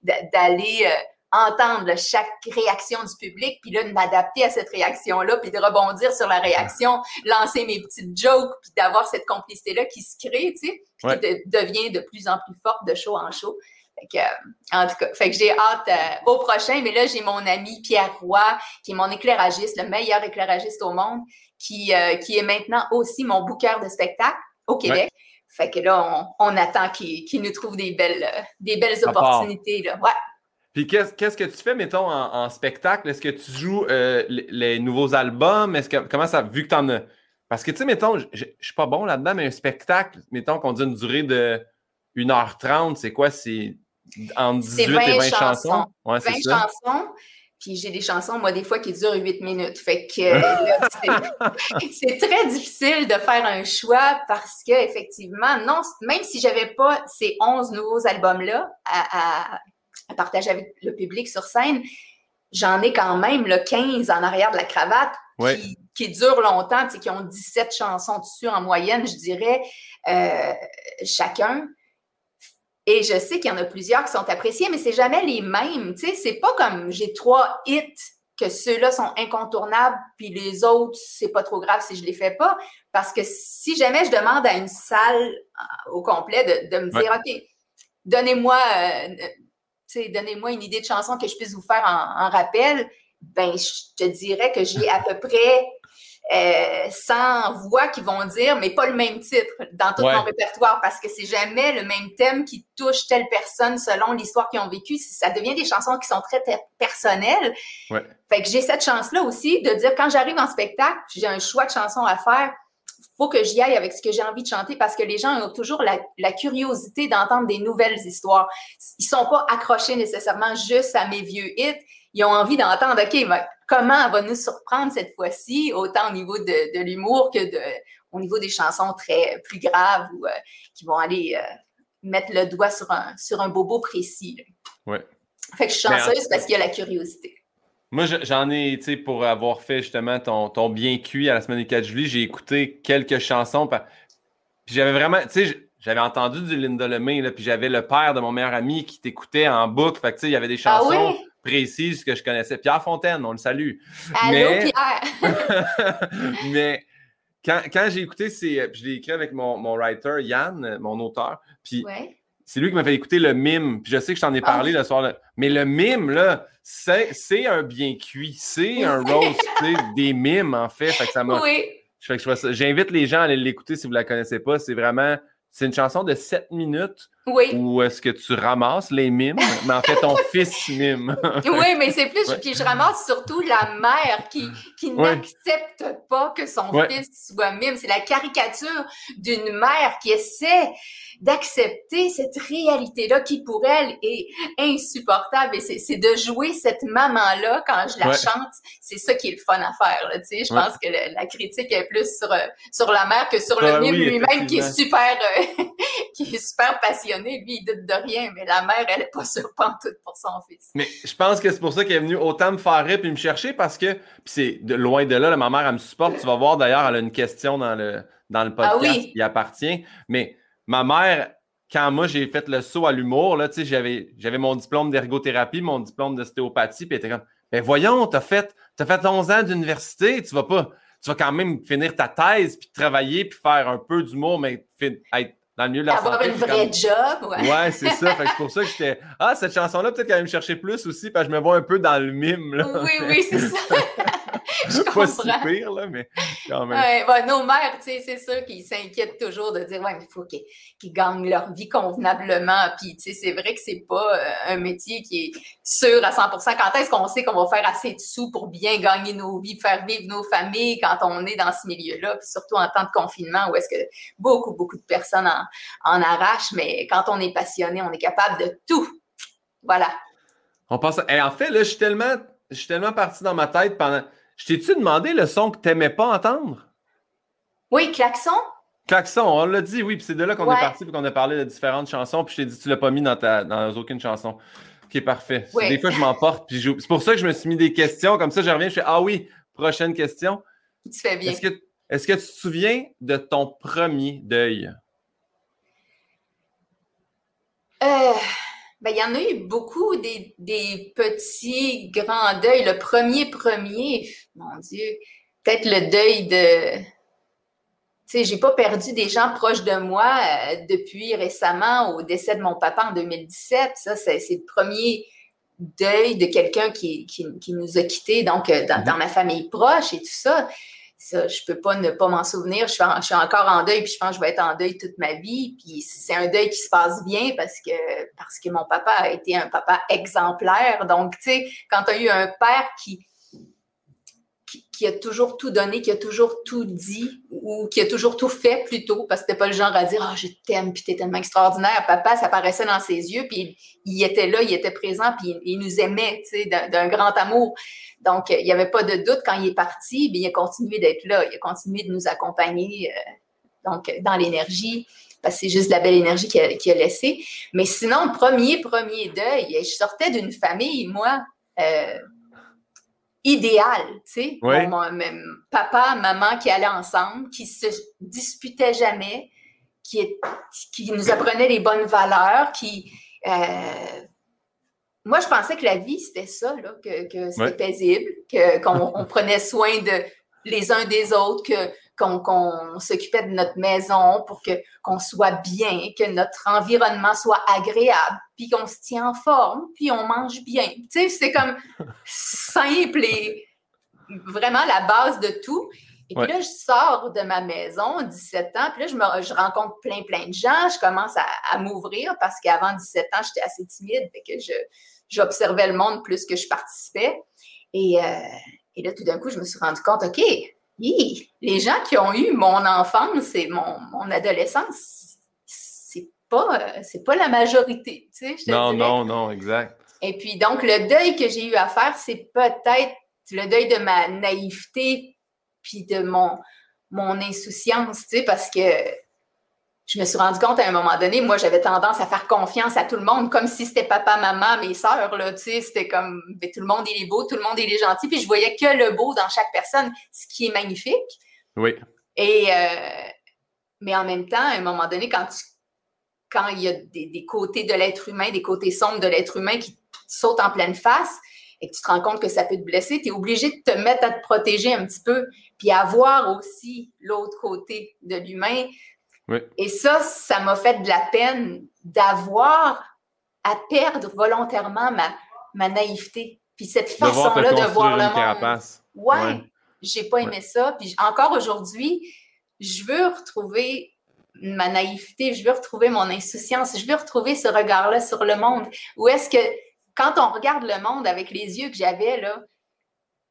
d'aller euh, entendre chaque réaction du public, puis là, de m'adapter à cette réaction-là, puis de rebondir sur la réaction, lancer mes petites jokes, puis d'avoir cette complicité-là qui se crée, tu sais, qui devient de plus en plus forte de show en show. Fait que, euh, en tout cas, fait que j'ai hâte euh, au prochain, mais là, j'ai mon ami Pierre Roy, qui est mon éclairagiste, le meilleur éclairagiste au monde, qui, euh, qui est maintenant aussi mon booker de spectacle au Québec. Fait que là, on, attend qu'il nous trouve des belles, des belles opportunités. Là. Ouais. Puis qu'est-ce que tu fais, mettons, en, spectacle? Est-ce que tu joues euh, les, nouveaux albums? Est-ce que comment ça, vu que tu en as? Parce que, tu sais, mettons, je ne suis pas bon là-dedans, mais un spectacle, mettons qu'on dit une durée de 1h30, c'est quoi? C'est entre 18 et 20 chansons. Ouais, 20 chansons. Puis j'ai des chansons, moi, des fois, qui durent 8 minutes. Fait que c'est très difficile de faire un choix parce que, effectivement, non, même si j'avais pas ces 11 nouveaux albums-là à, à partager avec le public sur scène, j'en ai quand même le 15 en arrière de la cravate qui, durent longtemps, qui ont 17 chansons dessus en moyenne, je dirais, euh, chacun. Et je sais qu'il y en a plusieurs qui sont appréciés, mais c'est jamais les mêmes. Tu sais, c'est pas comme j'ai trois hits que ceux-là sont incontournables, puis les autres, c'est pas trop grave si je les fais pas. Parce que si jamais je demande à une salle euh, au complet de, me dire, OK, donnez-moi euh, donnez-moi une idée de chanson que je puisse vous faire en, rappel, ben, je te dirais que j'ai à peu près euh, 100 voix qui vont dire, mais pas le même titre dans tout mon répertoire parce que c'est jamais le même thème qui touche telle personne selon l'histoire qu'ils ont vécue. Ça devient des chansons qui sont très personnelles. Fait que j'ai cette chance-là aussi de dire quand j'arrive en spectacle, j'ai un choix de chansons à faire faut que j'y aille avec ce que j'ai envie de chanter parce que les gens ont toujours la, curiosité d'entendre des nouvelles histoires. Ils sont pas accrochés nécessairement juste à mes vieux hits. Ils ont envie d'entendre, OK, comment elle va nous surprendre cette fois-ci, autant au niveau de, l'humour que de, au niveau des chansons très plus graves ou euh, qui vont aller euh, mettre le doigt sur un, sur un bobo précis. Ouais. Fait que je suis chanceuse parce qu'il y a la curiosité. Moi, j'en ai, tu sais, pour avoir fait justement ton, ton bien cuit à la semaine du 4 juillet, j'ai écouté quelques chansons. Puis j'avais vraiment, tu sais, j'avais entendu du Linda Lemay, là, puis j'avais le père de mon meilleur ami qui t'écoutait en boucle. Fait que, tu sais, il y avait des ah chansons précises que je connaissais. Pierre Fontaine, on le salue. Allô, Mais... Pierre! Mais quand, quand j'ai écouté, c'est, je l'ai écrit avec mon, mon writer, Yann, mon auteur, puis c'est lui qui m'a fait écouter le mime. Puis je sais que je t'en ai ah parlé le soir. Là. Mais le mime, là, c'est un bien cuit. C'est un roast, des mimes, en fait. fait que ça m'a. Oui. J'invite les gens à aller l'écouter si vous ne la connaissez pas. C'est vraiment. C'est une chanson de 7 minutes oui. Ou est-ce que tu ramasses les mimes, mais en fait, ton fils mime? oui, mais c'est plus. Puis je ramasse surtout la mère qui, qui n'accepte pas que son fils soit mime. C'est la caricature d'une mère qui essaie d'accepter cette réalité-là qui, pour elle, est insupportable. Et c'est de jouer cette maman-là quand je la chante. C'est ça qui est le fun à faire. Là, je pense que la critique est plus sur, sur la mère que sur le mime lui-même qui est super, euh, qui est super passionné lui, il doute de rien, mais la mère, elle n'est pas sûre pour son fils. Mais je pense que c'est pour ça qu'elle est venue autant me faire rire et me chercher parce que, c'est de, loin de là, ma mère, elle me supporte. Tu vas voir d'ailleurs, elle a une question dans le, dans le podcast ah qui appartient. Mais ma mère, quand moi j'ai fait le saut à l'humour, là, j'avais, j'avais mon diplôme d'ergothérapie, mon diplôme d'ostéopathie, puis elle était comme, ben voyons, t'as fait, as fait 11 ans d'université, tu vas pas, tu vas quand même finir ta thèse, puis travailler, puis faire un peu d'humour, mais être dans le milieu de la Avoir une vraie job, ouais. Ouais, c'est ça. c'est pour ça que j'étais. Ah, cette chanson-là, peut-être qu'elle va me chercher plus aussi, parce que je me vois un peu dans le mime. Là. Oui, oui, c'est ça. Pas si pire, là, mais quand même. Ouais, nos mères, tu sais, c'est ça, qui s'inquiètent toujours de dire, ouais, mais il faut qu'ils gagnent leur vie convenablement. Puis, tu sais, c'est vrai que c'est pas euh, un métier qui est sûr à 100 Quand est-ce qu'on sait qu'on va faire assez de sous pour bien gagner nos vies, faire vivre nos familles quand on est dans ce milieu-là, puis surtout en temps de confinement où est-ce que beaucoup, beaucoup de personnes en, en arrachent, mais quand on est passionné, on est capable de tout. Voilà. On pense. Et en fait, là, je suis tellement, je suis tellement parti dans ma tête pendant. Je t'ai-tu demandé le son que tu n'aimais pas entendre? Oui, klaxon. Klaxon, on l'a dit, oui, puis c'est de là qu'on est parti, puis qu'on a parlé de différentes chansons, puis je t'ai dit, tu l'as pas mis dans, ta, dans aucune chanson. Ok, parfait. Des fois, je m'emporte, puis C'est pour ça que je me suis mis des questions, comme ça, je reviens, je fais, ah oui, prochaine question. Tu fais bien. Est-ce que, est que tu te souviens de ton premier deuil? Euh, ben, il y en a eu beaucoup des, des, petits grands deuils. Le premier, premier, mon Dieu, peut-être le deuil de. Tu sais, j'ai pas perdu des gens proches de moi euh, depuis récemment au décès de mon papa en 2017. Ça, c'est le premier deuil de quelqu'un qui, qui, nous a quittés, donc euh, dans, ma famille proche et tout ça ça, je peux pas ne pas m'en souvenir. Je suis, encore en deuil, puis je pense que je vais être en deuil toute ma vie. Puis c'est un deuil qui se passe bien parce que, parce que mon papa a été un papa exemplaire. Donc, tu sais, quand tu as eu un père qui, qui, a toujours tout donné, qui a toujours tout dit ou qui a toujours tout fait plutôt, parce que t'es pas le genre à dire Ah, je t'aime, puis t'es tellement extraordinaire. Papa, ça paraissait dans ses yeux, puis il, était là, il était présent, puis il, nous aimait, tu sais, d'un grand amour. Donc, il n'y avait pas de doute quand il est parti, bien, il a continué d'être là, il a continué de nous accompagner euh, donc, dans l'énergie, parce que c'est juste la belle énergie qu'il a, a laissée. Mais sinon, premier, premier deuil, je sortais d'une famille, moi, euh, idéal, tu sais. papa, maman qui allaient ensemble, qui se disputaient jamais, qui, qui nous apprenaient les bonnes valeurs, qui... Euh, moi, je pensais que la vie, c'était ça, là, que, que c'était paisible, qu'on prenait soin de les uns des autres, que, qu'on s'occupait de notre maison pour que qu'on soit bien, que notre environnement soit agréable, puis qu'on se tient en forme, puis on mange bien. Tu sais, c'est comme simple et vraiment la base de tout. Et puis là, je sors de ma maison, 17 ans, puis là, je, me, je rencontre plein, plein de gens, je commence à, m'ouvrir parce qu'avant 17 ans, j'étais assez timide, fait que je, j'observais le monde plus que je participais. Et, euh, et là, tout d'un coup, je me suis rendu compte, OK, les gens qui ont eu mon enfance et mon, mon adolescence, c'est pas, c'est pas la majorité. Tu sais, non, non, non, exact. Et puis, donc, le deuil que j'ai eu à faire, c'est peut-être le deuil de ma naïveté puis de mon, mon insouciance, tu sais, parce que je me suis rendu compte à un moment donné, moi, j'avais tendance à faire confiance à tout le monde, comme si c'était papa, maman, mes sœurs, là, tu sais, c'était comme, ben, tout le monde, il est beau, tout le monde, il est gentil, puis je voyais que le beau dans chaque personne, ce qui est magnifique. Oui. Et, euh, mais en même temps, à un moment donné, quand quand il y a des, côtés de l'être humain, des côtés sombres de l'être humain qui sautent en pleine face, et que tu te rends compte que ça peut te blesser, tu es obligé de te mettre à te protéger un petit peu, puis à voir aussi l'autre côté de l'humain, et ça, ça m'a fait de la peine d'avoir à perdre volontairement ma, ma naïveté. Puis cette façon-là de voir le monde. Ouais, j'ai pas aimé ça. Puis encore aujourd'hui, je veux retrouver ma naïveté, je veux retrouver mon insouciance, je veux retrouver ce regard-là sur le monde. Ou est-ce que quand on regarde le monde avec les yeux que j'avais là,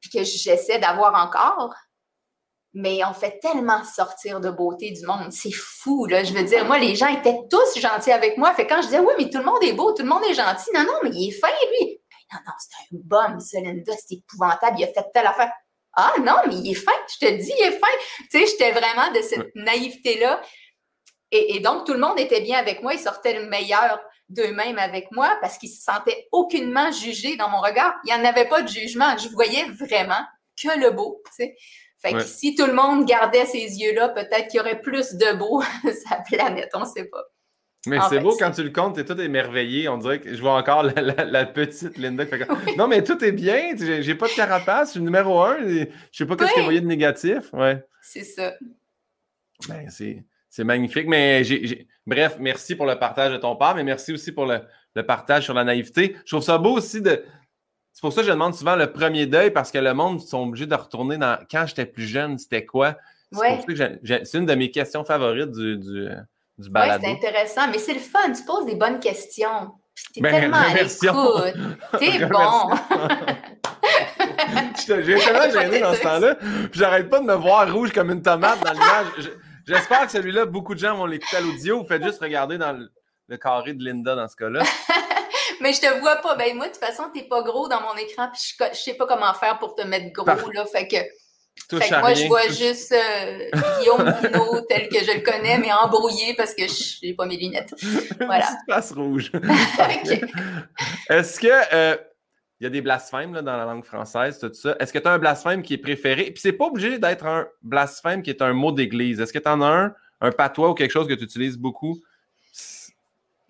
puis que j'essaie d'avoir encore, mais on fait tellement sortir de beauté du monde. C'est fou, là. Je veux dire, moi, les gens étaient tous gentils avec moi. Fait quand je disais, oui, mais tout le monde est beau, tout le monde est gentil. Non, non, mais il est fin, lui. Non, non, c'est un bum, Linda, c'est épouvantable. Il a fait telle affaire. Ah non, mais il est fin. Je te dis, il est fin. Tu sais, j'étais vraiment de cette naïveté-là. Et, et, donc, tout le monde était bien avec moi. Ils sortaient le meilleur d'eux-mêmes avec moi parce qu'ils se sentaient aucunement jugés dans mon regard. Il n'y en avait pas de jugement. Je voyais vraiment que le beau, tu sais. Fait que si tout le monde gardait ces yeux-là, peut-être qu'il y aurait plus de beau la planète, on ne sait pas. Mais c'est beau quand tu le comptes, tu es tout émerveillé. On dirait que je vois encore la, petite Linda qui fait Non, mais tout est bien, j'ai pas de carapace, je suis numéro un, je sais pas qu'est-ce y a de négatif. Ouais. C'est ça. Ben, c'est magnifique. Mais j'ai. Bref, merci pour le partage de ton père, mais merci aussi pour le, le partage sur la naïveté. Je trouve ça beau aussi de c'est pour ça que je demande souvent le premier deuil parce que le monde sont obligés de retourner dans quand j'étais plus jeune, c'était quoi? C'est une de mes questions favorites du, du, du balado. Oui, c'est intéressant, mais c'est le fun. Tu poses des bonnes questions. T'es ben, tellement à l'écoute. T'es bon. J'ai tellement gêné dans ce temps-là. j'arrête pas de me voir rouge comme une tomate dans l'image. J'espère que celui-là, beaucoup de gens vont l'écouter à l'audio. Vous faites juste regarder dans le carré de Linda dans ce cas-là. mais je te vois pas. Ben moi, de toute façon, t'es pas gros dans mon écran, puis je, sais pas comment faire pour te mettre gros, là. Fait que. moi, je vois juste euh, Guillaume tel que je le connais, mais embrouillé parce que je n'ai pas mes lunettes. Voilà. Une rouge. Est-ce que euh, il y a des blasphèmes là, dans la langue française, tout ça? Est-ce que tu as un blasphème qui est préféré? Puis c'est pas obligé d'être un blasphème qui est un mot d'église. Est-ce que tu en as un, un patois ou quelque chose que tu utilises beaucoup?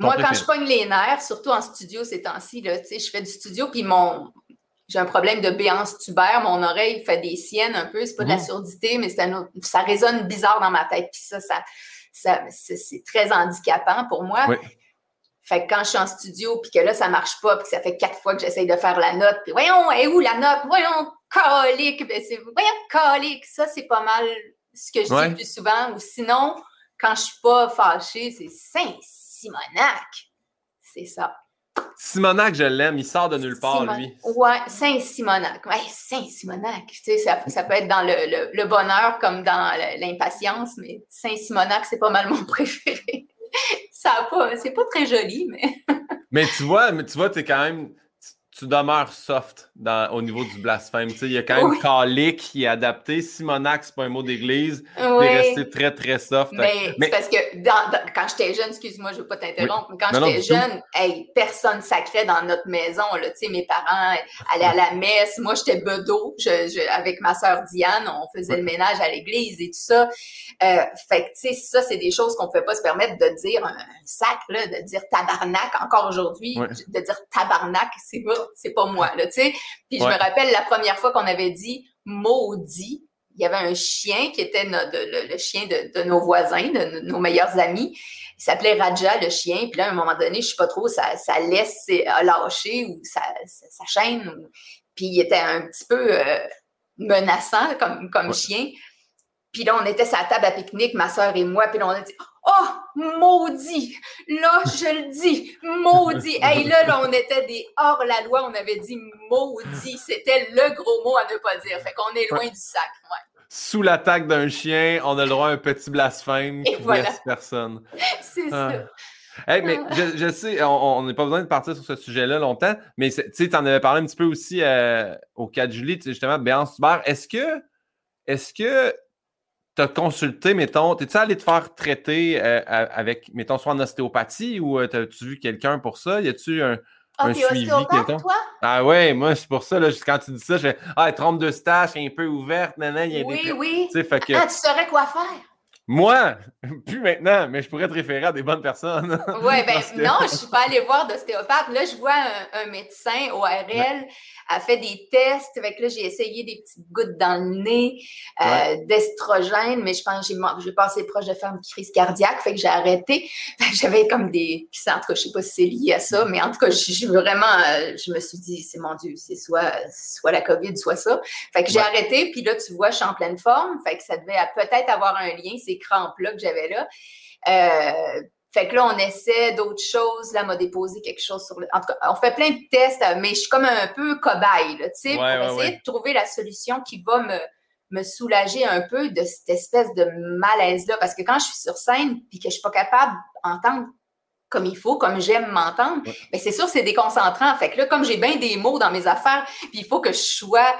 Moi, quand je pogne les nerfs, surtout en studio ces temps-ci, je fais du studio, puis mon j'ai un problème de béance tubaire, mon oreille fait des siennes un peu, c'est pas de la mmh. surdité, mais ça résonne bizarre dans ma tête, puis ça, ça, c'est très handicapant pour moi. Fait que quand je suis en studio, puis que là, ça marche pas, puis que ça fait quatre fois que j'essaye de faire la note, puis voyons, est où la note? Voyons, colique! voyons, colique! Ça, c'est pas mal ce que je dis le plus souvent. Ou sinon, quand je suis pas fâchée, c'est Saint Simonac. C'est ça. Simonac, je l'aime, il sort de nulle part, lui. Ouais, Saint-Simonac. Ouais, Saint-Simonac. Tu sais, ça, ça, peut être dans le, le, bonheur comme dans l'impatience, mais Saint-Simonac, c'est pas mal mon préféré. ça pas, c'est pas très joli, mais. mais tu vois, mais tu vois, es quand même, tu demeures soft dans, au niveau du blasphème. il y a quand même oui. qui est adapté. Simonac, c'est pas un mot d'église. Il est resté très, très soft. Mais, c'est parce que quand j'étais jeune, excuse-moi, je ne veux pas t'interrompre, mais quand j'étais jeune, hey, personne sacrait dans notre maison. Là, mes parents allaient à la messe. Moi, j'étais bedeau. Je, avec ma sœur Diane, on faisait le ménage à l'église et tout ça. Euh, fait que, tu sais, ça, c'est des choses qu'on ne peut pas se permettre de dire un, sac, là, de dire tabarnak encore aujourd'hui. De dire tabarnak, c'est pas c'est pas moi, là, tu sais. Puis je me rappelle la première fois qu'on avait dit maudit, il y avait un chien qui était le, chien de, nos voisins, de, nos meilleurs amis. Il s'appelait Raja, le chien. Puis là, à un moment donné, je sais pas trop, ça, ça laisse lâcher ou ça, ça, chaîne. Puis il était un petit peu euh, menaçant comme, comme chien. Puis là, on était sur la table à pique-nique, ma soeur et moi, puis là, on a dit Oh, maudit! Là, je le dis, maudit! Hey, là, là, on était des hors la loi, on avait dit maudit. C'était le gros mot à ne pas dire. Fait qu'on est loin du sac, ouais. Sous l'attaque d'un chien, on a le droit à un petit blasphème qui voilà. laisse personne. C'est ça. Ah. Hey, mais je, sais, on n'a pas besoin de partir sur ce sujet-là longtemps, mais tu sais, tu en avais parlé un petit peu aussi euh, au cas de Julie, justement, Béance Hubert. Est-ce que, est-ce que t'as consulté, mettons, t'es-tu allé te faire traiter euh, avec, mettons, soit en ostéopathie ou t'as-tu vu quelqu'un pour ça? Y a-tu un, ah, un suivi, toi? Ah ouais, moi, c'est pour ça, là, quand tu dis ça, je fais Ah, trompe de stage, un peu ouverte, nanana, il y a oui, des. Oui, oui. Ah, tu saurais quoi faire? Moi, plus maintenant, mais je pourrais te référer à des bonnes personnes. Oui, ben non, je ne suis pas allée voir d'ostéopathe. Là, je vois un, médecin ORL a fait des tests. Avec là, j'ai essayé des petites gouttes dans le nez euh, d'estrogène, mais je pense que j'ai passé proche de faire une crise cardiaque, fait que j'ai arrêté. J'avais comme des. En tout cas, je sais pas si c'est lié à ça, mais en tout cas, je, vraiment, euh, je me suis dit, c'est mon Dieu, c'est soit, soit la COVID, soit ça. Fait que j'ai arrêté, puis là, tu vois, je suis en pleine forme. Fait que ça devait peut-être avoir un lien, crampes-là que j'avais là. Euh, fait que là, on essaie d'autres choses. Là, m'a déposé quelque chose sur le. En tout cas, on fait plein de tests, mais je suis comme un peu cobaye, tu sais, pour essayer de trouver la solution qui va me, me soulager un peu de cette espèce de malaise-là. Parce que quand je suis sur scène puis que je suis pas capable d'entendre comme il faut, comme j'aime m'entendre, mais ben, c'est sûr, c'est déconcentrant. Fait que là, comme j'ai bien des mots dans mes affaires, puis il faut que je sois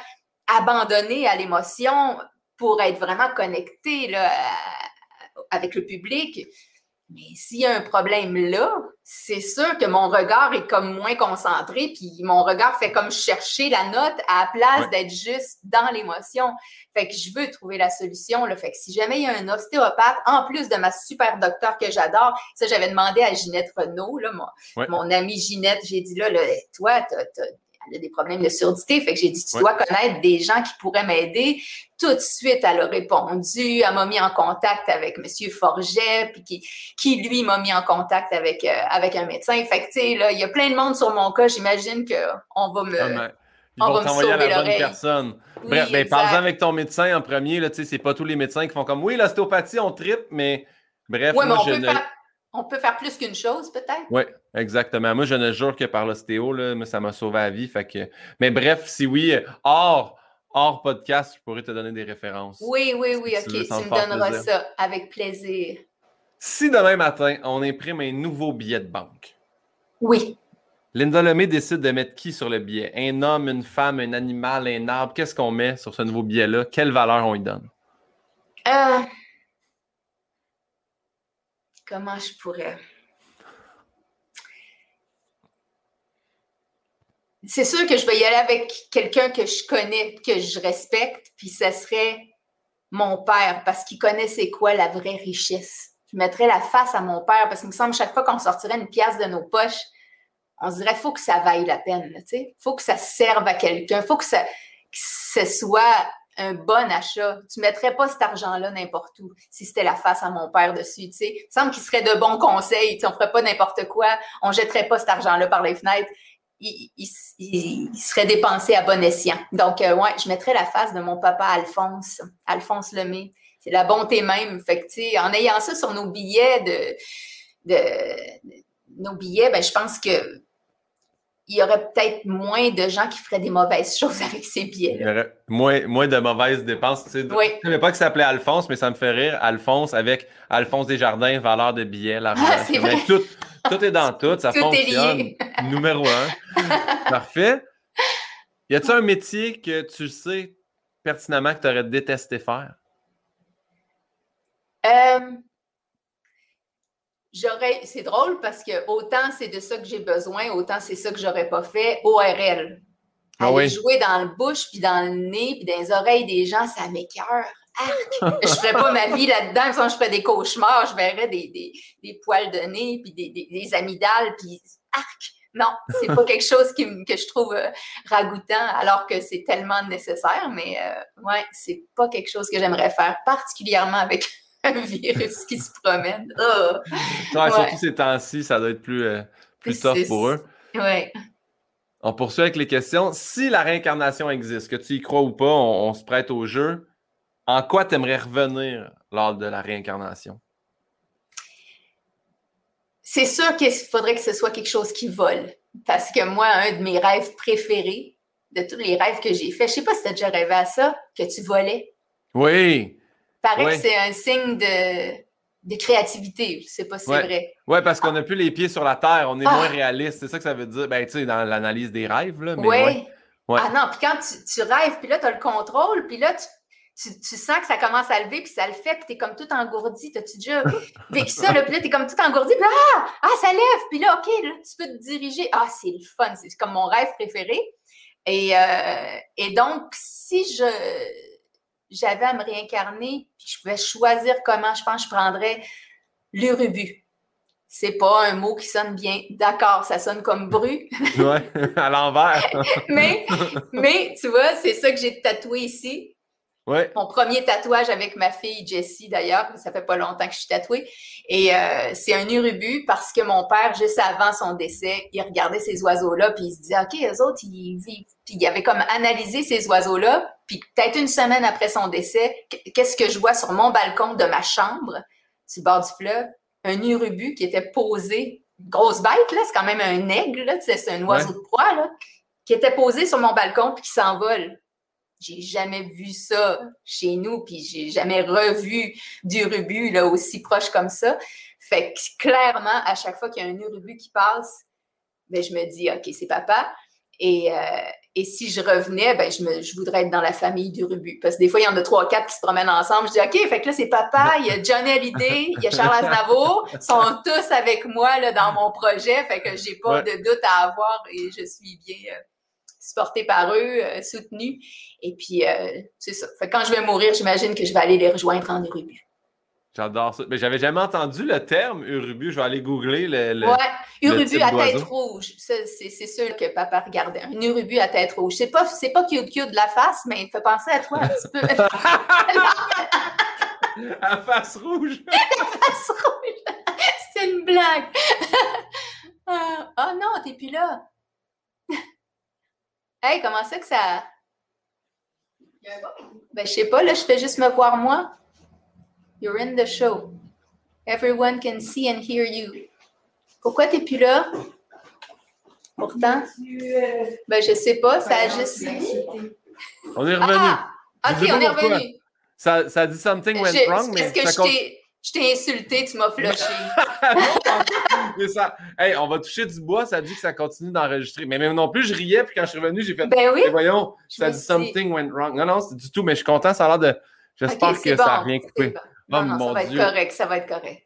abandonnée à l'émotion pour être vraiment connectée là, avec le public mais s'il y a un problème là, c'est sûr que mon regard est comme moins concentré, puis mon regard fait comme chercher la note à la place d'être juste dans l'émotion. Fait que je veux trouver la solution. Là. Fait que si jamais il y a un ostéopathe, en plus de ma super docteur que j'adore, ça j'avais demandé à Ginette Renault, là, mon, mon amie Ginette, j'ai dit là, là toi, tu elle a des problèmes de surdité. Fait que j'ai dit, tu dois connaître des gens qui pourraient m'aider. Tout de suite, elle a répondu. Elle m'a mis en contact avec M. Forget, puis qui, qui lui m'a mis en contact avec, euh, avec un médecin. Fait que, tu sais, là, il y a plein de monde sur mon cas. J'imagine qu'on va me. Ah, ils vont t'envoyer à la bonne personne. Bref, ben, parle avec ton médecin en premier. Là, c'est pas tous les médecins qui font comme oui, l'ostéopathie, on tripe, mais bref, moi, je ne... On peut faire plus qu'une chose, peut-être? Oui, exactement. Moi, je ne jure que par l'ostéo, là, ça m'a sauvé la vie. Fait que... Mais bref, si oui, hors, hors podcast, je pourrais te donner des références. Oui, oui, oui, OK. Tu, me donneras ça avec plaisir. Si demain matin, on imprime un nouveau billet de banque. Oui. Linda Lemay décide de mettre qui sur le billet? Un homme, une femme, un animal, un arbre? Qu'est-ce qu'on met sur ce nouveau billet-là? Quelle valeur on y donne? Euh, comment je pourrais. C'est sûr que je vais y aller avec quelqu'un que je connais, que je respecte, puis ce serait mon père, parce qu'il connaît c'est quoi la vraie richesse. Je mettrais la face à mon père, parce qu'il me semble chaque fois qu'on sortirait une pièce de nos poches, on se dirait faut que ça vaille la peine, il faut que ça serve à quelqu'un, faut que ça, que ce soit un bon achat. Tu ne mettrais pas cet argent-là n'importe où si c'était la face à mon père dessus. Tu sais. Il me semble qu'il serait de bons conseils. Tu sais, on ferait pas n'importe quoi. On ne jetterait pas cet argent-là par les fenêtres. Il, serait dépensé à bon escient. Donc, euh, ouais, je mettrais la face de mon papa Alphonse, Alphonse Lemay. C'est la bonté même. En ayant ça sur nos billets de nos billets, ben, je pense que il y aurait peut-être moins de gens qui feraient des mauvaises choses avec ces billets. Il y aurait moins, moins de mauvaises dépenses. Tu sais, Je ne savais pas que ça s'appelait Alphonse, mais ça me fait rire. Alphonse avec Alphonse Desjardins, valeur de billets, l'argent. Ah, tout, tout est dans tout, ça fonctionne. Numéro un. Parfait. Y a-t-il un métier que tu sais pertinemment que tu aurais détesté faire? Euh, j'aurais, c'est drôle parce que autant c'est de ça que j'ai besoin, autant c'est ça que j'aurais pas fait. ORL. Ah Aller jouer dans le bouche, puis dans le nez, puis dans les oreilles des gens, ça m'écœure. Arc! je ferais pas ma vie là-dedans. Sinon, je ferais des cauchemars, je verrais des, des, des poils de nez, puis des, des, des amygdales, puis arc! Non, c'est pas quelque chose qui, que je trouve euh, ragoûtant, alors que c'est tellement nécessaire, mais euh, ouais, c'est pas quelque chose que j'aimerais faire, particulièrement avec un virus qui se promène. Oh. Surtout ces temps-ci, ça doit être plus, euh, plus tough pour eux. Ouais. On poursuit avec les questions. Si la réincarnation existe, que tu y crois ou pas, on, se prête au jeu. En quoi tu aimerais revenir lors de la réincarnation? C'est sûr qu'il faudrait que ce soit quelque chose qui vole. Parce que moi, un de mes rêves préférés, de tous les rêves que j'ai faits, je sais pas si tu as déjà rêvé à ça, que tu volais. Oui, paraît que c'est un signe de, créativité. Je sais pas si c'est vrai. Oui, parce qu'on n'a plus les pieds sur la terre, on est ah! moins réaliste. C'est ça que ça veut dire? Ben, tu sais, dans l'analyse des rêves. Là, mais Ah non, puis quand tu, rêves, puis là, tu as le contrôle, puis là, tu, tu, sens que ça commence à lever, puis ça le fait, puis tu es comme tout engourdi. T'as-tu déjà vécu ça, là, puis là, tu es comme tout engourdi, puis ah, ah, ça lève, puis là, OK, là, tu peux te diriger. Ah, c'est le fun, c'est comme mon rêve préféré. Et, euh, et donc, si je j'avais à me réincarner, puis je pouvais choisir comment, je pense que je prendrais l'urubu. C'est pas un mot qui sonne bien. D'accord, ça sonne comme bru. ouais, à l'envers. mais, mais, tu vois, c'est ça que j'ai tatoué ici. Mon premier tatouage avec ma fille Jessie, d'ailleurs, ça fait pas longtemps que je suis tatouée. Et euh, c'est un urubu parce que mon père, juste avant son décès, il regardait ces oiseaux-là, puis il se disait, OK, eux autres, ils vivent. Puis il avait comme analysé ces oiseaux-là, puis peut-être une semaine après son décès, qu'est-ce que je vois sur mon balcon de ma chambre, sur le bord du fleuve? Un urubu qui était posé, grosse bête, là, c'est quand même un aigle, là, c'est un oiseau de proie, là, qui était posé sur mon balcon puis qui s'envole j'ai jamais vu ça chez nous, puis j'ai jamais revu d'urubu là aussi proche comme ça. Fait que clairement, à chaque fois qu'il y a un urubu qui passe, ben, je me dis, OK, c'est papa. Et, euh, et, si je revenais, ben, je, me, je voudrais être dans la famille d'urubu. Parce que des fois, il y en a trois, quatre qui se promènent ensemble. Je dis, OK, fait que là, c'est papa, il y a Johnny Hallyday, il y a Charles Aznavour. Ils sont tous avec moi là, dans mon projet. Fait que j'ai pas de doute à avoir et je suis bien, euh, supportée par eux, euh, soutenue. Et puis, euh, c'est ça. quand je vais mourir, j'imagine que je vais aller les rejoindre en Urubu. J'adore ça. Mais j'avais jamais entendu le terme Urubu. Je vais aller googler le. le ouais, Urubu à tête rouge. C'est sûr que papa regardait. Un Urubu à tête rouge. C'est pas, pas cute cute de la face, mais il fait penser à toi un petit peu. à face rouge. face rouge. C'est une blague. Ah, oh non, t'es plus là. Hey, comment ça que ça? Ben, je sais pas, là, je fais juste me voir moi. You're in the show. Everyone can see and hear you. Pourquoi t'es plus là? Pourtant? Ben, je sais pas, ça a juste. On est revenu. Ah! Ok, on est revenu. Ça, ça dit something went wrong, mais. Est-ce que je t'ai. Je t'ai insulté, tu m'as flushé. ça. Hey, on va toucher du bois, ça dit que ça continue d'enregistrer. Mais même non plus, je riais, puis quand je suis revenu, j'ai fait. Ben oui. voyons, ça dit something went wrong. Non, non, c'est du tout, mais je suis content, ça a l'air de. J'espère que ça n'a rien coupé. Non, ça va être correct, ça va être correct.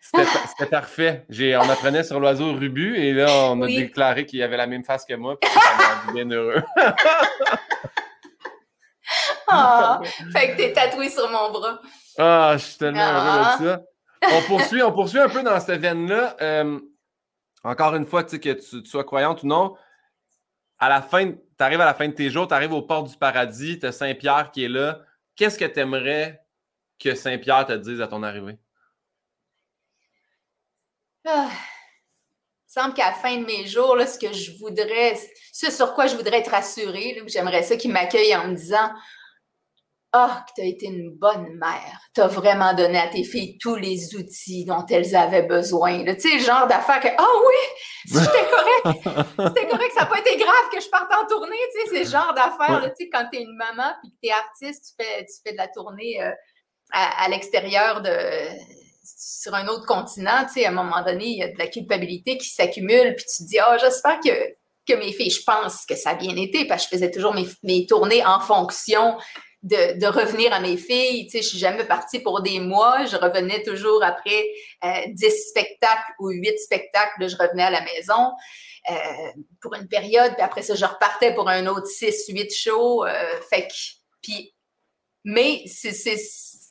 C'était parfait. On apprenait sur l'oiseau rubu et là, on a déclaré qu'il avait la même face que moi, puis ça m'a bien heureux. oh, fait que t'es tatoué sur mon bras. Ah, je suis tellement heureux de ah. ça. On poursuit, on poursuit un peu dans cette veine-là. Euh, encore une fois, tu que tu, sois croyante ou non, à la fin, tu arrives à la fin de tes jours, tu arrives aux portes du paradis, tu as Saint-Pierre qui est là. Qu'est-ce que tu aimerais que Saint-Pierre te dise à ton arrivée? Ah, il semble qu'à la fin de mes jours, là, ce que je voudrais, ce sur quoi je voudrais être rassurée, j'aimerais ça qu'il m'accueille en me disant ah, que tu as été une bonne mère. Tu as vraiment donné à tes filles tous les outils dont elles avaient besoin. Tu sais, le genre d'affaire que, ah oh, oui, c'était correct, c'était correct, ça n'a pas été grave que je parte en tournée. Tu sais, c'est le genre d'affaire, tu sais, quand tu es une maman puis que tu es artiste, tu fais, tu fais de la tournée euh, à, l'extérieur de sur un autre continent, tu sais, à un moment donné, il y a de la culpabilité qui s'accumule, puis tu te dis, ah, oh, j'espère que, que mes filles, je pense que ça a bien été, parce que je faisais toujours mes, mes tournées en fonction de, revenir à mes filles. Tu sais, je suis jamais partie pour des mois. Je revenais toujours après euh, 10 spectacles ou 8 spectacles. je revenais à la maison euh, pour une période. Puis après ça, je repartais pour un autre 6, 8 shows. Euh, fait que, puis, mais c'est,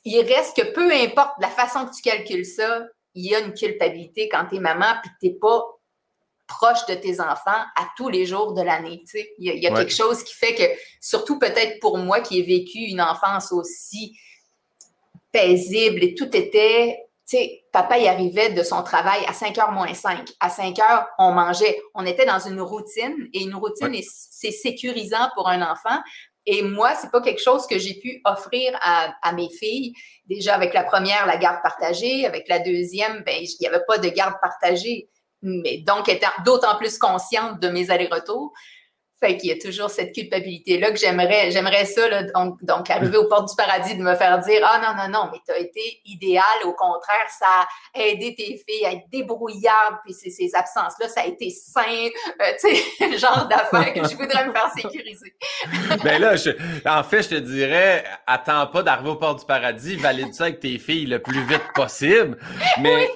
il reste que peu importe la façon que tu calcules ça, il y a une culpabilité quand tu es maman puis tu n'es pas proche de tes enfants à tous les jours de l'année. Il y a, quelque chose qui fait que, surtout peut-être pour moi qui ai vécu une enfance aussi paisible et tout était, tu sais, papa y arrivait de son travail à 5h moins 5. À 5h, on mangeait. On était dans une routine et une routine, c'est sécurisant pour un enfant. Et moi, c'est pas quelque chose que j'ai pu offrir à, mes filles. Déjà, avec la première, la garde partagée. Avec la deuxième, ben, il n'y avait pas de garde partagée mais donc étant d'autant plus consciente de mes allers-retours. Fait qu'il y a toujours cette culpabilité-là que j'aimerais, j'aimerais ça, là, donc, donc, arriver aux portes du paradis, de me faire dire Ah non, non, non, mais tu as été idéal. Au contraire, ça a aidé tes filles à être débrouillardes, puis ces, ces absences-là, ça a été sain. Euh, tu sais, le genre d'affaires que je voudrais me faire sécuriser. ben là, je, en fait, je te dirais, attends pas d'arriver aux portes du paradis, valide ça avec tes filles le plus vite possible. Mais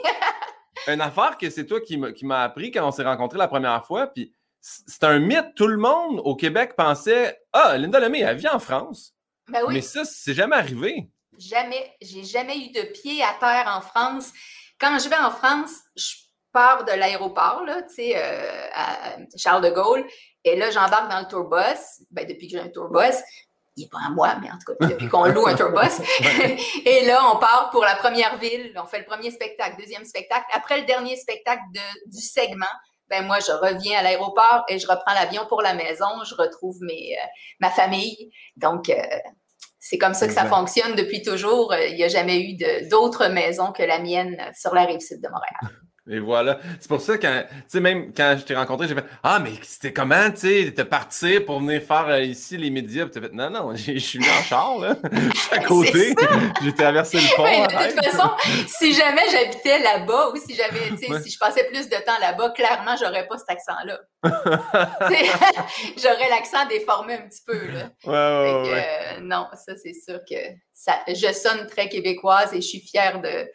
une affaire que c'est toi qui m'a appris quand on s'est rencontrés la première fois, puis c'est un mythe. Tout le monde au Québec pensait Ah, Linda Lemay, elle vit en France. Ben Mais ça, c'est jamais arrivé. Jamais. J'ai jamais eu de pied à terre en France. Quand je vais en France, je pars de l'aéroport, là, tu sais, euh, à Charles de Gaulle, et là, j'embarque dans le tourbus. Ben, depuis que j'ai un tourbus, il n'est pas à moi, mais en tout cas, depuis qu'on loue un tourbus. et là, on part pour la première ville. On fait le premier spectacle, deuxième spectacle. Après le dernier spectacle de, du segment, ben moi, je reviens à l'aéroport et je reprends l'avion pour la maison. Je retrouve mes, euh, ma famille. Donc, euh, c'est comme ça que ça fonctionne depuis toujours. Il n'y a jamais eu d'autres maisons que la mienne sur la rive sud de Montréal. Et voilà. C'est pour ça que, tu sais, même quand je t'ai rencontré, j'ai fait Ah, mais c'était comment, tu sais, t'es parti pour venir faire euh, ici les médias. Puis t'as fait Non, non, je suis en char, là. Je suis à côté. j'ai traversé le pont. de toute façon, si jamais j'habitais là-bas ou si j'avais, tu sais, si je passais plus de temps là-bas, clairement, j'aurais pas cet accent-là. j'aurais l'accent déformé un petit peu, là. Ouais, ouais, euh, non, ça, c'est sûr que ça, je sonne très québécoise et je suis fière de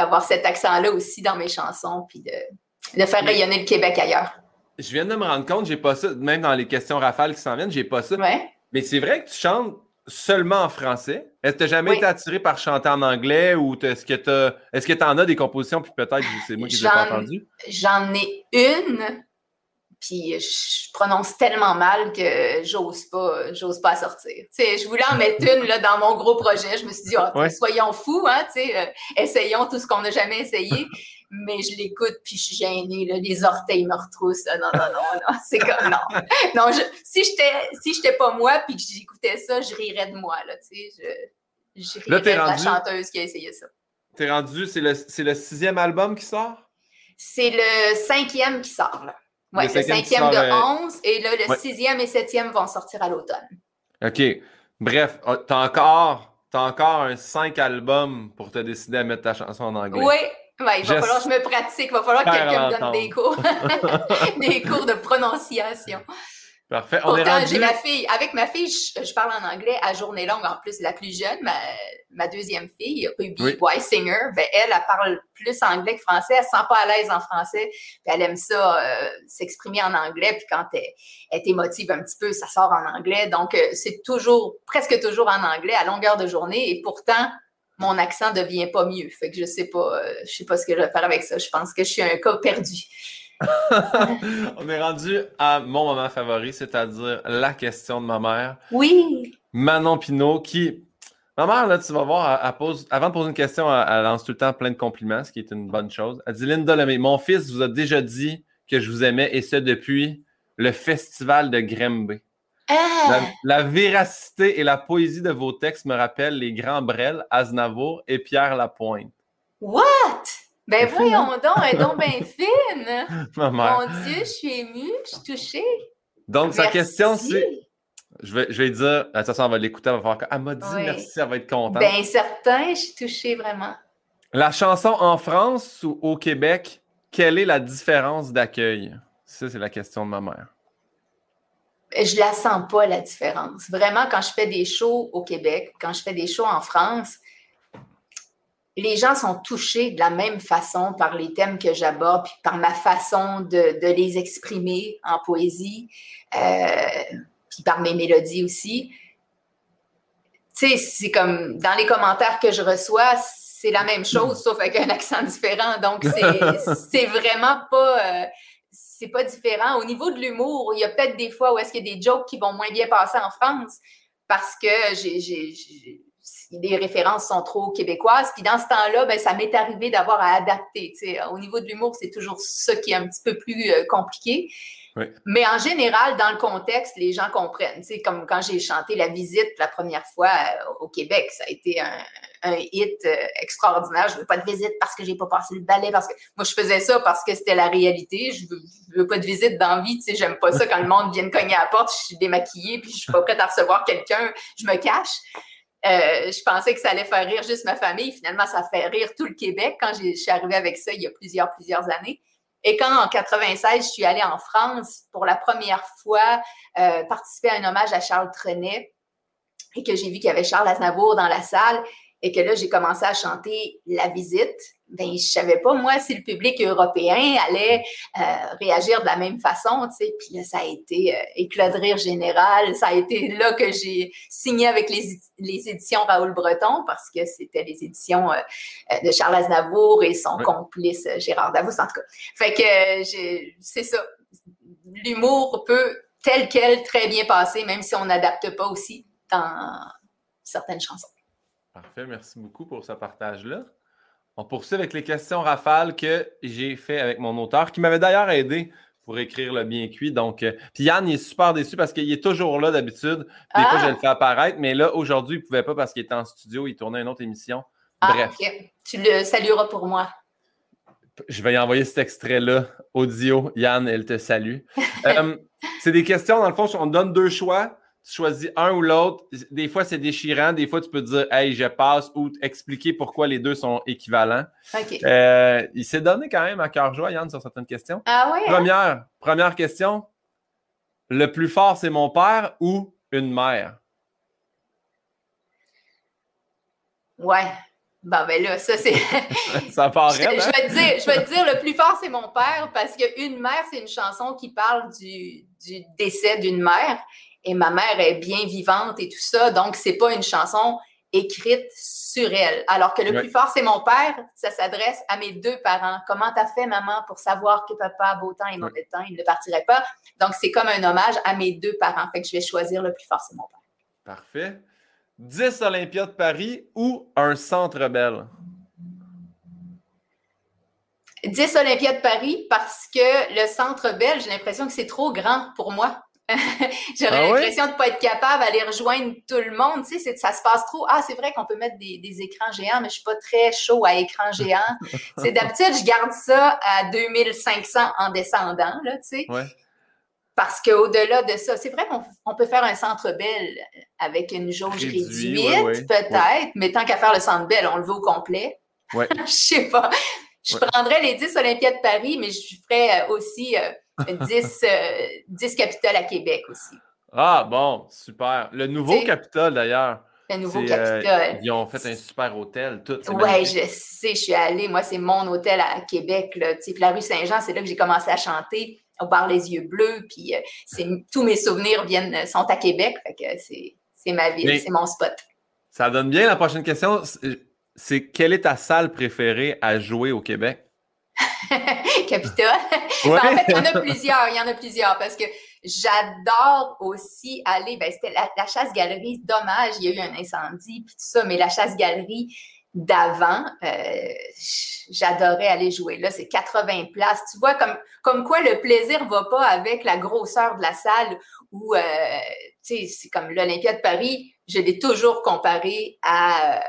d'avoir cet accent-là aussi dans mes chansons, puis de, faire rayonner le Québec ailleurs. Je viens de me rendre compte, j'ai pas ça, même dans les questions rafales qui s'en viennent, j'ai pas ça. Mais c'est vrai que tu chantes seulement en français. Est-ce que tu jamais été attiré par chanter en anglais ou est-ce que tu est-ce que en as des compositions puis peut-être c'est moi qui les ai pas entendues? J'en ai une puis je prononce tellement mal que j'ose pas, j'ose pas sortir. Tu sais, je voulais en mettre une là, dans mon gros projet. Je me suis dit, oh, soyons fous, hein, tu sais, euh, essayons tout ce qu'on n'a jamais essayé. Mais je l'écoute, puis je suis gênée, là, les orteils me retroussent. Non, non, non, non, c'est comme, non. Non, je, si j'étais si j'étais pas moi, puis que j'écoutais ça, je rirais de moi, là, tu sais. Je, je rirais de la chanteuse qui a essayé ça. T'es rendu, c'est le, le sixième album qui sort? C'est le cinquième qui sort, là. Oui, le, cinquième, de 11 et là, le sixième et septième vont sortir à l'automne. OK. Bref, oh, tu as encore, as encore un cinq albums pour te décider à mettre ta chanson en anglais. Oui, il va falloir que je me pratique, il va falloir que quelqu'un me donne des cours, des cours de prononciation. Parfait. On Pourtant, j'ai ma fille. Avec ma fille, je, parle en anglais à journée longue. En plus, la plus jeune, ma, deuxième fille, Ruby Weisinger, ben, elle, elle parle plus anglais que français. Elle se sent pas à l'aise en français. elle aime ça euh, s'exprimer en anglais. Puis quand elle, elle t'émotive un petit peu, ça sort en anglais. Donc, euh, c'est toujours, presque toujours en anglais à longueur de journée. Et pourtant, mon accent devient pas mieux. Fait que je sais pas, euh, je sais pas ce que je vais faire avec ça. Je pense que je suis un cas perdu. On est rendu à mon moment favori, c'est-à-dire la question de ma mère. Oui. Manon Pinault, qui. Ma mère, là, tu vas voir, elle, pose... avant de poser une question, elle, lance tout le temps plein de compliments, ce qui est une bonne chose. Elle dit Linda Lemay, mon fils vous a déjà dit que je vous aimais, et ce depuis le festival de Grimby. Ah! La, véracité et la poésie de vos textes me rappellent les grands Brel, Aznavour et Pierre Lapointe. What? Ben voyons donc, elle est donc bien fine. Mon Dieu, je suis émue, je suis touchée. Donc, sa question, c'est. Je vais, je vais dire, de toute façon, on va l'écouter, elle va faire Elle m'a dit merci, elle va être contente. Bien certain, je suis touchée vraiment. La chanson en France ou au Québec, quelle est la différence d'accueil? Ça, c'est la question de ma mère. Je la sens pas, la différence. Vraiment, quand je fais des shows au Québec, quand je fais des shows en France, les gens sont touchés de la même façon par les thèmes que j'aborde, puis par ma façon de, les exprimer en poésie, euh, puis par mes mélodies aussi. Tu sais, c'est comme dans les commentaires que je reçois, c'est la même chose, sauf avec un accent différent. Donc, c'est vraiment pas. Euh, c'est pas différent. Au niveau de l'humour, il y a peut-être des fois où est-ce qu'il y a des jokes qui vont moins bien passer en France parce que j'ai les références sont trop québécoises. Puis dans ce temps-là, ben, ça m'est arrivé d'avoir à adapter. Au niveau de l'humour, c'est toujours ça qui est un petit peu plus euh, compliqué. Mais en général, dans le contexte, les gens comprennent. C'est comme quand j'ai chanté La Visite la première fois euh, au Québec, ça a été un, hit euh, extraordinaire. Je veux pas de visite parce que j'ai pas passé le ballet, parce que moi, je faisais ça parce que c'était la réalité. Je veux, veux pas de visite d'envie. Tu sais, j'aime pas ça quand le monde vient cogner à la porte, je suis démaquillée, puis je suis pas prête à recevoir quelqu'un, je me cache. Euh, je pensais que ça allait faire rire juste ma famille. Finalement, ça fait rire tout le Québec quand je suis arrivée avec ça il y a plusieurs, plusieurs années. Et quand en 96, je suis allée en France pour la première fois euh, participer à un hommage à Charles Trenet et que j'ai vu qu'il y avait Charles Aznavour dans la salle et que là, j'ai commencé à chanter La Visite ben, je savais pas, moi, si le public européen allait euh, réagir de la même façon, tu sais. Puis là, ça a été euh, éclat de rire général. Ça a été là que j'ai signé avec les, les, éditions Raoul Breton parce que c'était les éditions euh, de Charles Aznavour et son complice Gérard Davos, en tout cas. Fait que c'est ça. L'humour peut tel quel très bien passer, même si on n'adapte pas aussi dans certaines chansons. Parfait, merci beaucoup pour ce partage-là. On poursuit avec les questions rafales que j'ai fait avec mon auteur, qui m'avait d'ailleurs aidé pour écrire le bien cuit. Donc, euh, puis Yann, il est super déçu parce qu'il est toujours là d'habitude. Des fois, je ah! le fais apparaître, mais là, aujourd'hui, il ne pouvait pas parce qu'il était en studio, il tournait une autre émission. Ah, Bref. Tu le salueras pour moi. Je vais y envoyer cet extrait-là, audio. Yann, elle te salue. Euh, c'est des questions, dans le fond, on donne deux choix tu choisis un ou l'autre. Des fois, c'est déchirant. Des fois, tu peux dire, hey, je passe ou expliquer pourquoi les deux sont équivalents. Euh, il s'est donné quand même à cœur joie, Yann, sur certaines questions. Ah oui? Hein? Première, première question. Le plus fort, c'est mon père ou une mère? Ouais. Bon, ben là, ça, c'est. ça part je, je, vais te dire, je vais te dire, le plus fort, c'est mon père, parce qu'une mère, c'est une chanson qui parle du, du décès d'une mère et ma mère est bien vivante et tout ça. Donc, c'est pas une chanson écrite sur elle. Alors que le plus fort, c'est mon père. Ça s'adresse à mes deux parents. Comment t'as fait, maman, pour savoir que papa a beau temps et mauvais temps, il ne partirait pas? Donc, c'est comme un hommage à mes deux parents. Fait que je vais choisir le plus fort, c'est mon père. Parfait. 10 Olympiades de Paris ou un centre belle? 10 Olympiades de Paris parce que le centre belle, j'ai l'impression que c'est trop grand pour moi. J'aurais ah l'impression de ne pas être capable d'aller rejoindre tout le monde. Tu sais, ça se passe trop. Ah, c'est vrai qu'on peut mettre des, écrans géants, mais je ne suis pas très chaud à écran géant. c'est d'habitude, je garde ça à 2500 en descendant, là, tu sais. Parce qu'au-delà de ça, c'est vrai qu'on peut faire un centre belle avec une jauge réduite, peut-être, mais tant qu'à faire le centre belle, on le veut au complet. Je sais pas. Je prendrais les 10 Olympiades de Paris, mais je ferais aussi euh, 10, 10 Capitole à Québec aussi. Ah, bon, super. Le nouveau Capitole, d'ailleurs. Le nouveau euh, Capitole. ils ont fait un super hôtel, tout. Oui, je sais, je suis allée. Moi, c'est mon hôtel à Québec. Là. Puis la rue Saint-Jean, c'est là que j'ai commencé à chanter au bar Les Yeux Bleus. Puis euh, tous mes souvenirs viennent, sont à Québec. Fait que c'est ma ville, c'est mon spot. Ça donne bien la prochaine question. C'est quelle est ta salle préférée à jouer au Québec? Capitole. Ben, en fait, il y en a plusieurs. Il y en a plusieurs parce que j'adore aussi aller. Ben, c'était la, chasse-galerie. Dommage, il y a eu un incendie puis tout ça, mais la chasse-galerie d'avant, euh, j'adorais aller jouer. Là, c'est 80 places. Tu vois, comme, comme quoi le plaisir va pas avec la grosseur de la salle ou, euh, tu sais, c'est comme l'Olympia de Paris, je l'ai toujours comparé à,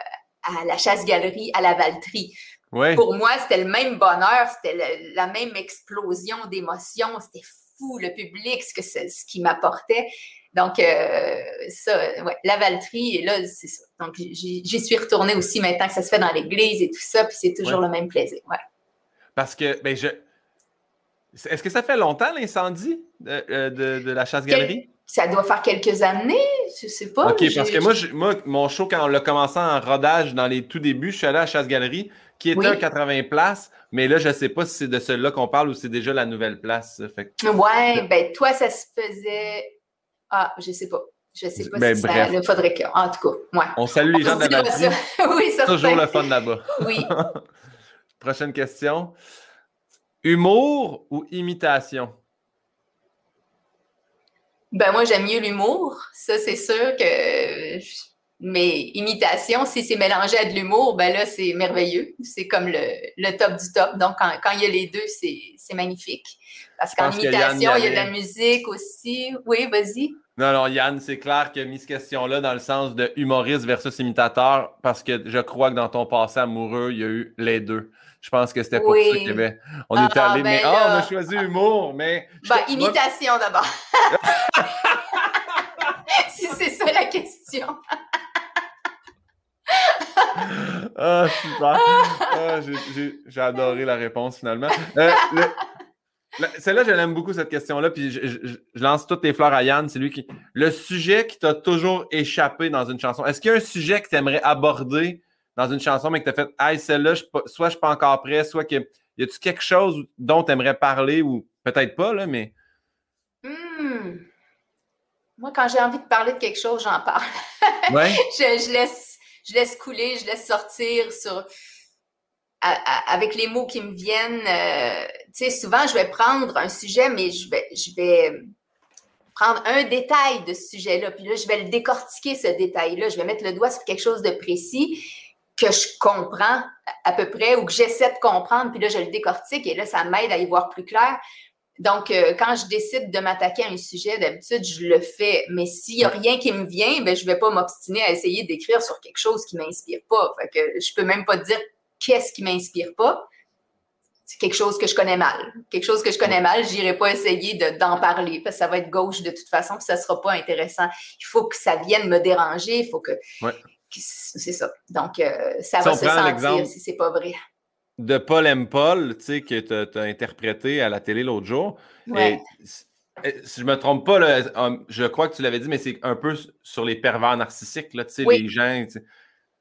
à la chasse-galerie à la Valtrie. Pour moi, c'était le même bonheur, c'était la même explosion d'émotions, c'était fou, le public, ce, que ce qui m'apportait. Donc, euh, ça, ouais, la Valtrie, et là, c'est ça. Donc, j'y suis retournée aussi maintenant que ça se fait dans l'église et tout ça, puis c'est toujours le même plaisir. Ouais. Parce que, ben, je. Est-ce que ça fait longtemps l'incendie de, euh, la chasse-galerie? Ça doit faire quelques années, je sais pas. OK, parce que moi, moi, mon show, quand on l'a commencé en rodage dans les tout débuts, je suis allé à la chasse-galerie qui était un 80 places, mais là, je ne sais pas si c'est de celui-là qu'on parle ou c'est déjà la nouvelle place. Fait Ouais, ben toi, ça se faisait. Ah, je ne sais pas. Je ne sais pas ben, si ça. Il faudrait que. En tout cas, ouais. On salue les gens de la oui, ça Toujours le fun là-bas. Oui. Prochaine question. Humour ou imitation? Ben moi, j'aime mieux l'humour. Ça, c'est sûr que Mais imitation, si c'est mélangé à de l'humour, ben là, c'est merveilleux. C'est comme le, top du top. Donc, quand, il y a les deux, c'est magnifique. Parce qu'en imitation, il y a de la musique aussi. Oui, vas-y. Non, alors Yann, c'est clair qu'il a mis cette question-là dans le sens de humoriste versus imitateur, parce que je crois que dans ton passé amoureux, il y a eu les deux. Je pense que c'était pour ça qu'il y avait. On est ah, allé, mais ben ah, on a choisi humour, mais. Ben, imitation d'abord. si c'est ça la question. ah, super. Ah, j'ai adoré la réponse finalement. Euh, celle-là, je l'aime beaucoup, cette question-là. Puis je, lance toutes les fleurs à Yann. C'est lui qui. Le sujet qui t'a toujours échappé dans une chanson. Est-ce qu'il y a un sujet que tu aimerais aborder dans une chanson, mais que tu as fait Hey, celle-là, soit je suis pas encore prêt, soit que. Y a-tu quelque chose dont tu aimerais parler ou peut-être pas, là, mais. Hmm. Moi, quand j'ai envie de parler de quelque chose, j'en parle. Ouais. je, laisse, je laisse couler, je laisse sortir sur. avec les mots qui me viennent. Euh, tu sais, souvent, je vais prendre un sujet, mais je vais, je vais prendre un détail de ce sujet-là, puis là, je vais le décortiquer, ce détail-là. Je vais mettre le doigt sur quelque chose de précis que je comprends à peu près ou que j'essaie de comprendre, puis là, je le décortique et là, ça m'aide à y voir plus clair. Donc, euh, quand je décide de m'attaquer à un sujet, d'habitude, je le fais. Mais s'il n'y a rien qui me vient, ben, je ne vais pas m'obstiner à essayer d'écrire sur quelque chose qui ne m'inspire pas. Fait que je peux même pas dire qu'est-ce qui ne m'inspire pas. C'est quelque chose que je connais mal. Quelque chose que je connais mal, je n'irai pas essayer d'en parler parce que ça va être gauche de toute façon, puis ça ne sera pas intéressant. Il faut que ça vienne me déranger, il faut que, c'est ça. Donc, euh, ça va se sentir si c'est pas vrai. De Paul M. Paul, tu sais, que tu as, interprété à la télé l'autre jour. si je me trompe pas, je crois que tu l'avais dit, mais c'est un peu sur les pervers narcissiques, là, tu sais, les gens.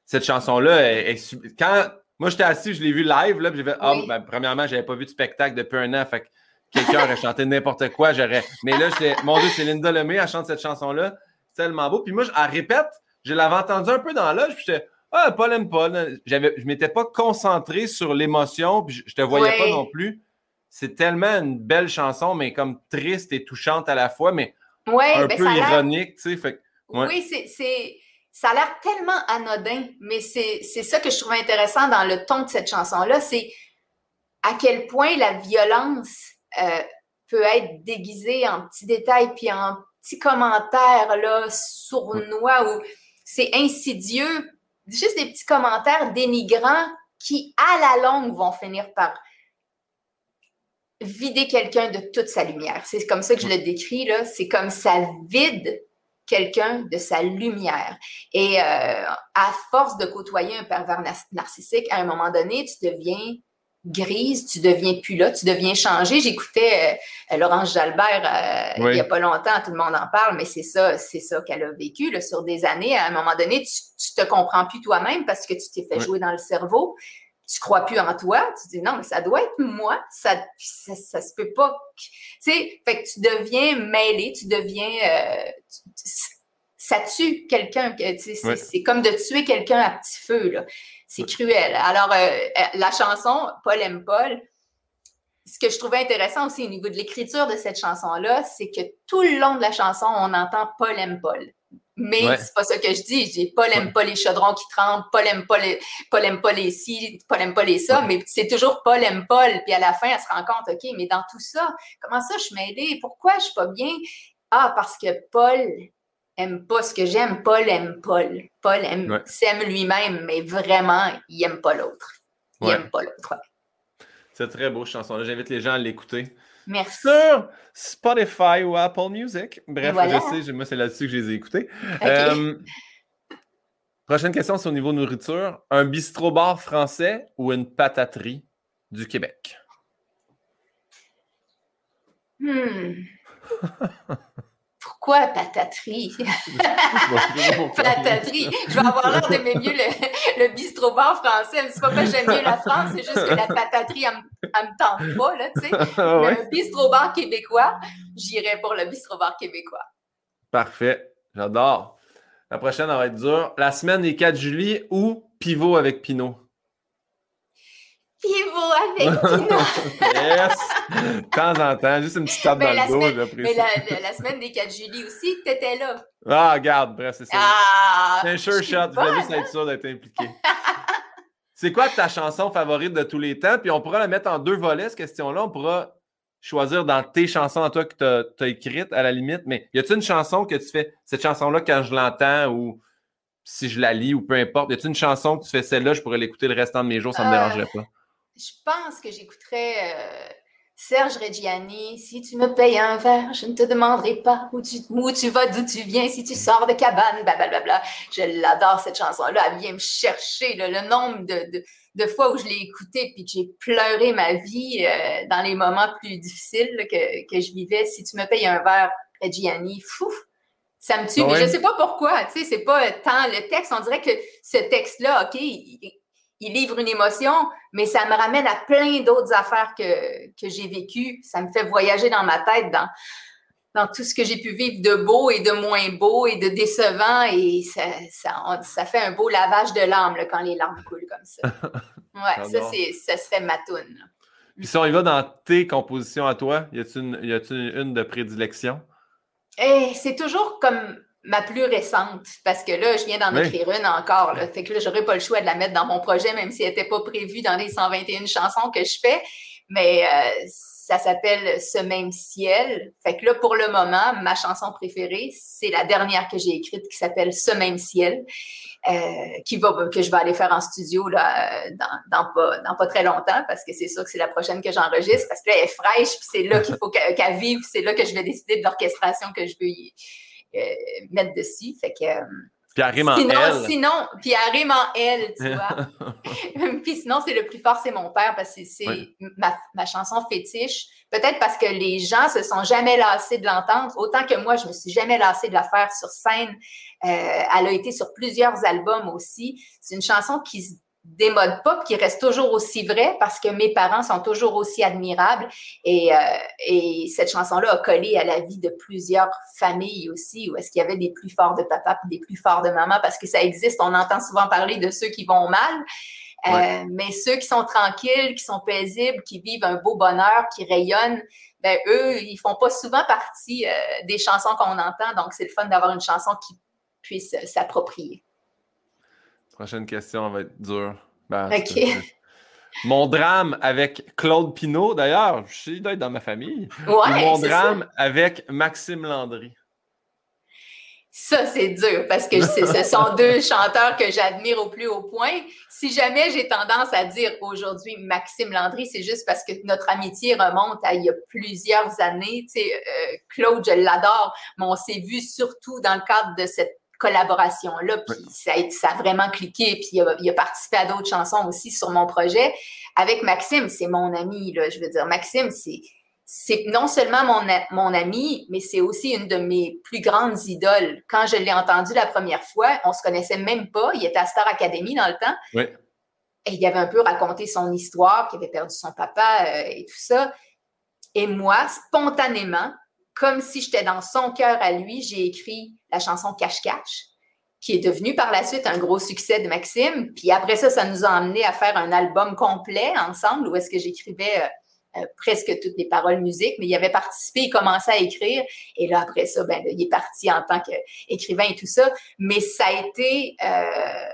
Cette chanson-là, quand moi j'étais assis, je l'ai vu live, là, j'ai fait, ah, ben, premièrement, j'avais pas vu de spectacle depuis un an, fait que quelqu'un aurait chanté n'importe quoi, j'aurais. Mais là, j'étais, mon Dieu, c'est Linda Lemay, elle chante cette chanson-là, c'est tellement beau. Puis moi, elle répète, je l'avais entendu un peu dans l'âge, puis j'étais Ah, Paul aime Paul. Je ne m'étais pas concentré sur l'émotion, puis je ne te voyais pas non plus. C'est tellement une belle chanson, mais comme triste et touchante à la fois, mais un ben, peu ironique, tu sais. Oui, c'est. Ça a l'air tellement anodin, mais c'est ça que je trouve intéressant dans le ton de cette chanson-là, c'est à quel point la violence euh, peut être déguisée en petits détails puis en petits commentaires là, sournois ou c'est insidieux, juste des petits commentaires dénigrants qui, à la longue, vont finir par vider quelqu'un de toute sa lumière. C'est comme ça que je le décris, là. C'est comme ça vide quelqu'un de sa lumière. Et euh, à force de côtoyer un pervers narcissique, à un moment donné, tu deviens grise, tu deviens plus là, tu deviens changé. J'écoutais euh, Laurence Jalbert euh, il n'y a pas longtemps, tout le monde en parle, mais c'est ça, c'est ça qu'elle a vécu là, sur des années. À un moment donné, tu, tu te comprends plus toi-même parce que tu t'es fait jouer dans le cerveau. Tu crois plus en toi. Tu dis non, mais ça doit être moi. Ça, ça, se peut pas. Tu sais, fait que tu deviens mêlé, tu deviens. Euh, ça tue quelqu'un. C'est comme de tuer quelqu'un à petit feu. Là. C'est cruel. Alors, euh, euh, la chanson Paul aime Paul, ce que je trouvais intéressant aussi au niveau de l'écriture de cette chanson-là, c'est que tout le long de la chanson, on entend Paul aime Paul. Mais c'est pas ça que je dis. Je dis Paul aime pas les chaudrons qui tremblent, Paul aime pas les, Paul aime pas les ci, Paul aime pas les ça, mais c'est toujours Paul aime Paul. Puis à la fin, elle se rend compte, OK, mais dans tout ça, comment ça je suis mêlée? Pourquoi je suis pas bien? Ah, parce que Paul aime pas ce que j'aime. Paul aime Paul. Paul aime, s'aime lui-même, mais vraiment, il aime pas l'autre. Il aime pas l'autre. C'est très beau, chanson J'invite les gens à l'écouter. Merci. Sur Spotify ou Apple Music. Bref, je sais, moi, c'est là-dessus que je les ai écoutés. Euh, prochaine question, c'est au niveau nourriture. Un bistrot-bar français ou une pataterie du Québec? Hmm. Pourquoi pataterie? pataterie. Je vais avoir l'air d'aimer mieux le, le bistrot-bar français. C'est pas que j'aime mieux la France, c'est juste que la pataterie, elle, me tente pas, là, tu sais. Le bistrot-bar québécois, j'irai pour le bistrot-bar québécois. Parfait. J'adore. La prochaine, elle va être dure. La semaine des 4 juillet ou pivot avec Pinot? Pivot avec Pino. yes! De temps en temps, juste une petite tape dans le dos. Semaine, mais la, la, semaine des 4 juillet aussi, tu étais là. Ah, regarde, bref, c'est ça. Ah, c'est un sure shot. Je voulais juste être sûr d'être impliqué. c'est quoi ta chanson favorite de tous les temps? Puis on pourra la mettre en deux volets, cette question-là. On pourra choisir dans tes chansons à toi que tu as, écrites, à la limite. Mais y a-t-il une chanson que tu fais, cette chanson-là, quand je l'entends ou si je la lis ou peu importe, y a-t-il une chanson que tu fais celle-là, je pourrais l'écouter le restant de mes jours, ça ne me euh, dérangerait pas? Je pense que j'écouterais euh, Serge Reggiani. Si tu me payes un verre, je ne te demanderai pas où tu, où tu vas, d'où tu viens, si tu sors de cabane, blablabla. Je l'adore, cette chanson-là. Elle vient me chercher le nombre de, de, fois où je l'ai écoutée puis que j'ai pleuré ma vie euh, dans les moments plus difficiles que, que, je vivais. Si tu me payes un verre, Reggiani, fou, ça me tue. Mais je ne sais pas pourquoi. Tu sais, c'est pas tant le texte. On dirait que ce texte-là, OK, il livre une émotion, mais ça me ramène à plein d'autres affaires que, que j'ai vécues. Ça me fait voyager dans ma tête, dans, dans tout ce que j'ai pu vivre de beau et de moins beau et de décevant. Et ça, ça, ça fait un beau lavage de l'âme quand les larmes coulent comme ça. Ouais, ça, c'est, ça serait ma toune. Puis si on y va dans tes compositions à toi, y a-t-il une, une, de prédilection? Eh, c'est toujours comme ma plus récente, parce que là, je viens d'en écrire une encore. Là. Fait que là, j'aurais pas le choix de la mettre dans mon projet, même si elle n'était pas prévue dans les 121 chansons que je fais. Mais euh, ça s'appelle Ce même ciel. Fait que là, pour le moment, ma chanson préférée, c'est la dernière que j'ai écrite qui s'appelle Ce même ciel, euh, qui va, que je vais aller faire en studio là, dans, dans, pas, dans pas très longtemps, parce que c'est sûr que c'est la prochaine que j'enregistre, parce que là, elle est fraîche, puis c'est là qu'il faut qu'elle vive, c'est là que je vais décider de l'orchestration que je veux y mettre dessus. Fait que. Euh, puis elle rime en sinon, Sinon, puis elle rime en elle, tu vois. puis sinon, c'est le plus fort, c'est mon père, parce que c'est ma, ma, chanson fétiche. Peut-être parce que les gens se sont jamais lassés de l'entendre, autant que moi, je me suis jamais lassée de la faire sur scène. Euh, elle a été sur plusieurs albums aussi. C'est une chanson qui des modes pop qui restent toujours aussi vrais parce que mes parents sont toujours aussi admirables. Et, euh, et cette chanson-là a collé à la vie de plusieurs familles aussi, où est-ce qu'il y avait des plus forts de papa et des plus forts de maman, parce que ça existe. On entend souvent parler de ceux qui vont mal. Euh, mais ceux qui sont tranquilles, qui sont paisibles, qui vivent un beau bonheur, qui rayonnent, ben eux, ils font pas souvent partie euh, des chansons qu'on entend. Donc, c'est le fun d'avoir une chanson qui puisse s'approprier. Prochaine question va être dure. Ben, OK. Mon drame avec Claude Pinault, d'ailleurs, je suis d'être dans ma famille. Ouais, mon drame avec Maxime Landry. Ça, c'est dur parce que ce sont deux chanteurs que j'admire au plus haut point. Si jamais j'ai tendance à dire aujourd'hui Maxime Landry, c'est juste parce que notre amitié remonte à il y a plusieurs années. Tu sais, euh, Claude, je l'adore, mais on s'est vu surtout dans le cadre de cette collaboration-là. Puis ça, ça, a vraiment cliqué. Puis il a, il a participé à d'autres chansons aussi sur mon projet. Avec Maxime, c'est mon ami. Là, je veux dire, Maxime, c'est c'est non seulement mon, mon ami, mais c'est aussi une de mes plus grandes idoles. Quand je l'ai entendu la première fois, on se connaissait même pas. Il était à Star Academy dans le temps. Oui. Et il avait un peu raconté son histoire, qu'il avait perdu son papa euh, et tout ça. Et moi, spontanément, comme si j'étais dans son cœur à lui, j'ai écrit la chanson Cache-Cache, qui est devenue par la suite un gros succès de Maxime. Puis après ça, ça nous a amené à faire un album complet ensemble où est-ce que j'écrivais euh, euh, presque toutes les paroles musique, mais il avait participé, il commençait à écrire. Et là, après ça, ben, il est parti en tant qu'écrivain et tout ça. Mais ça a été... Euh,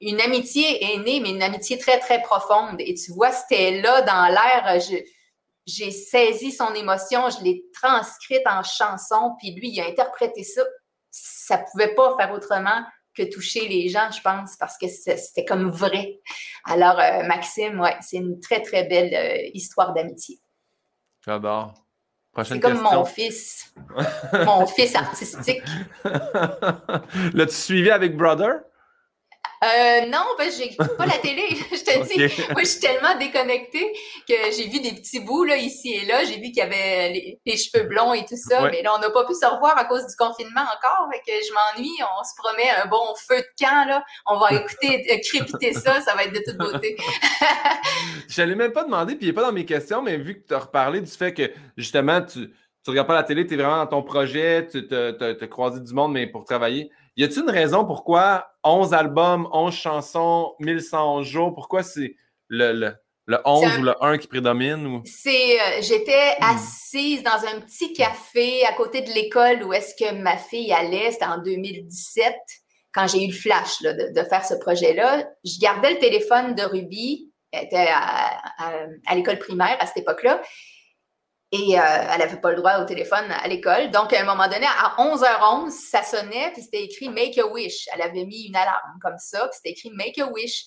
une amitié est mais une amitié très, très profonde. Et tu vois, c'était là dans l'air. J'ai saisi son émotion, je l'ai transcrite en chanson, puis lui, il a interprété ça. Ça pouvait pas faire autrement que toucher les gens, je pense, parce que c'était comme vrai. Alors, euh, Maxime, ouais, c'est une très, très belle euh, histoire d'amitié. J'adore. C'est comme mon fils. mon fils artistique. L'as-tu suivi avec Brother? Euh, non, parce que j'écoute pas la télé. je te dis, moi, je suis tellement déconnectée que j'ai vu des petits bouts là, ici et là. J'ai vu qu'il y avait les, cheveux blonds et tout ça, mais là, on n'a pas pu se revoir à cause du confinement encore. Fait que je m'ennuie. On se promet un bon feu de camp. Là. On va écouter, euh, crépiter ça. Ça va être de toute beauté. je n'allais même pas demander, puis il n'est pas dans mes questions, mais vu que tu as reparlé du fait que justement, tu ne regardes pas la télé, tu es vraiment dans ton projet, tu as croisé du monde, mais pour travailler. Y a-t-il une raison pourquoi 11 albums, 11 chansons, 1111 jours, pourquoi c'est le, Le 11 ou le 1 qui prédomine? Ou... C'est, euh, j'étais hmm. assise dans un petit café à côté de l'école où est-ce que ma fille allait. C'était en 2017, quand j'ai eu le flash de, faire ce projet-là. Je gardais le téléphone de Ruby. Elle était à, l'école primaire à cette époque-là. Et euh, elle n'avait pas le droit au téléphone à l'école. Donc, à un moment donné, à 11h11, ça sonnait, puis c'était écrit Make a Wish. Elle avait mis une alarme comme ça, puis c'était écrit Make a Wish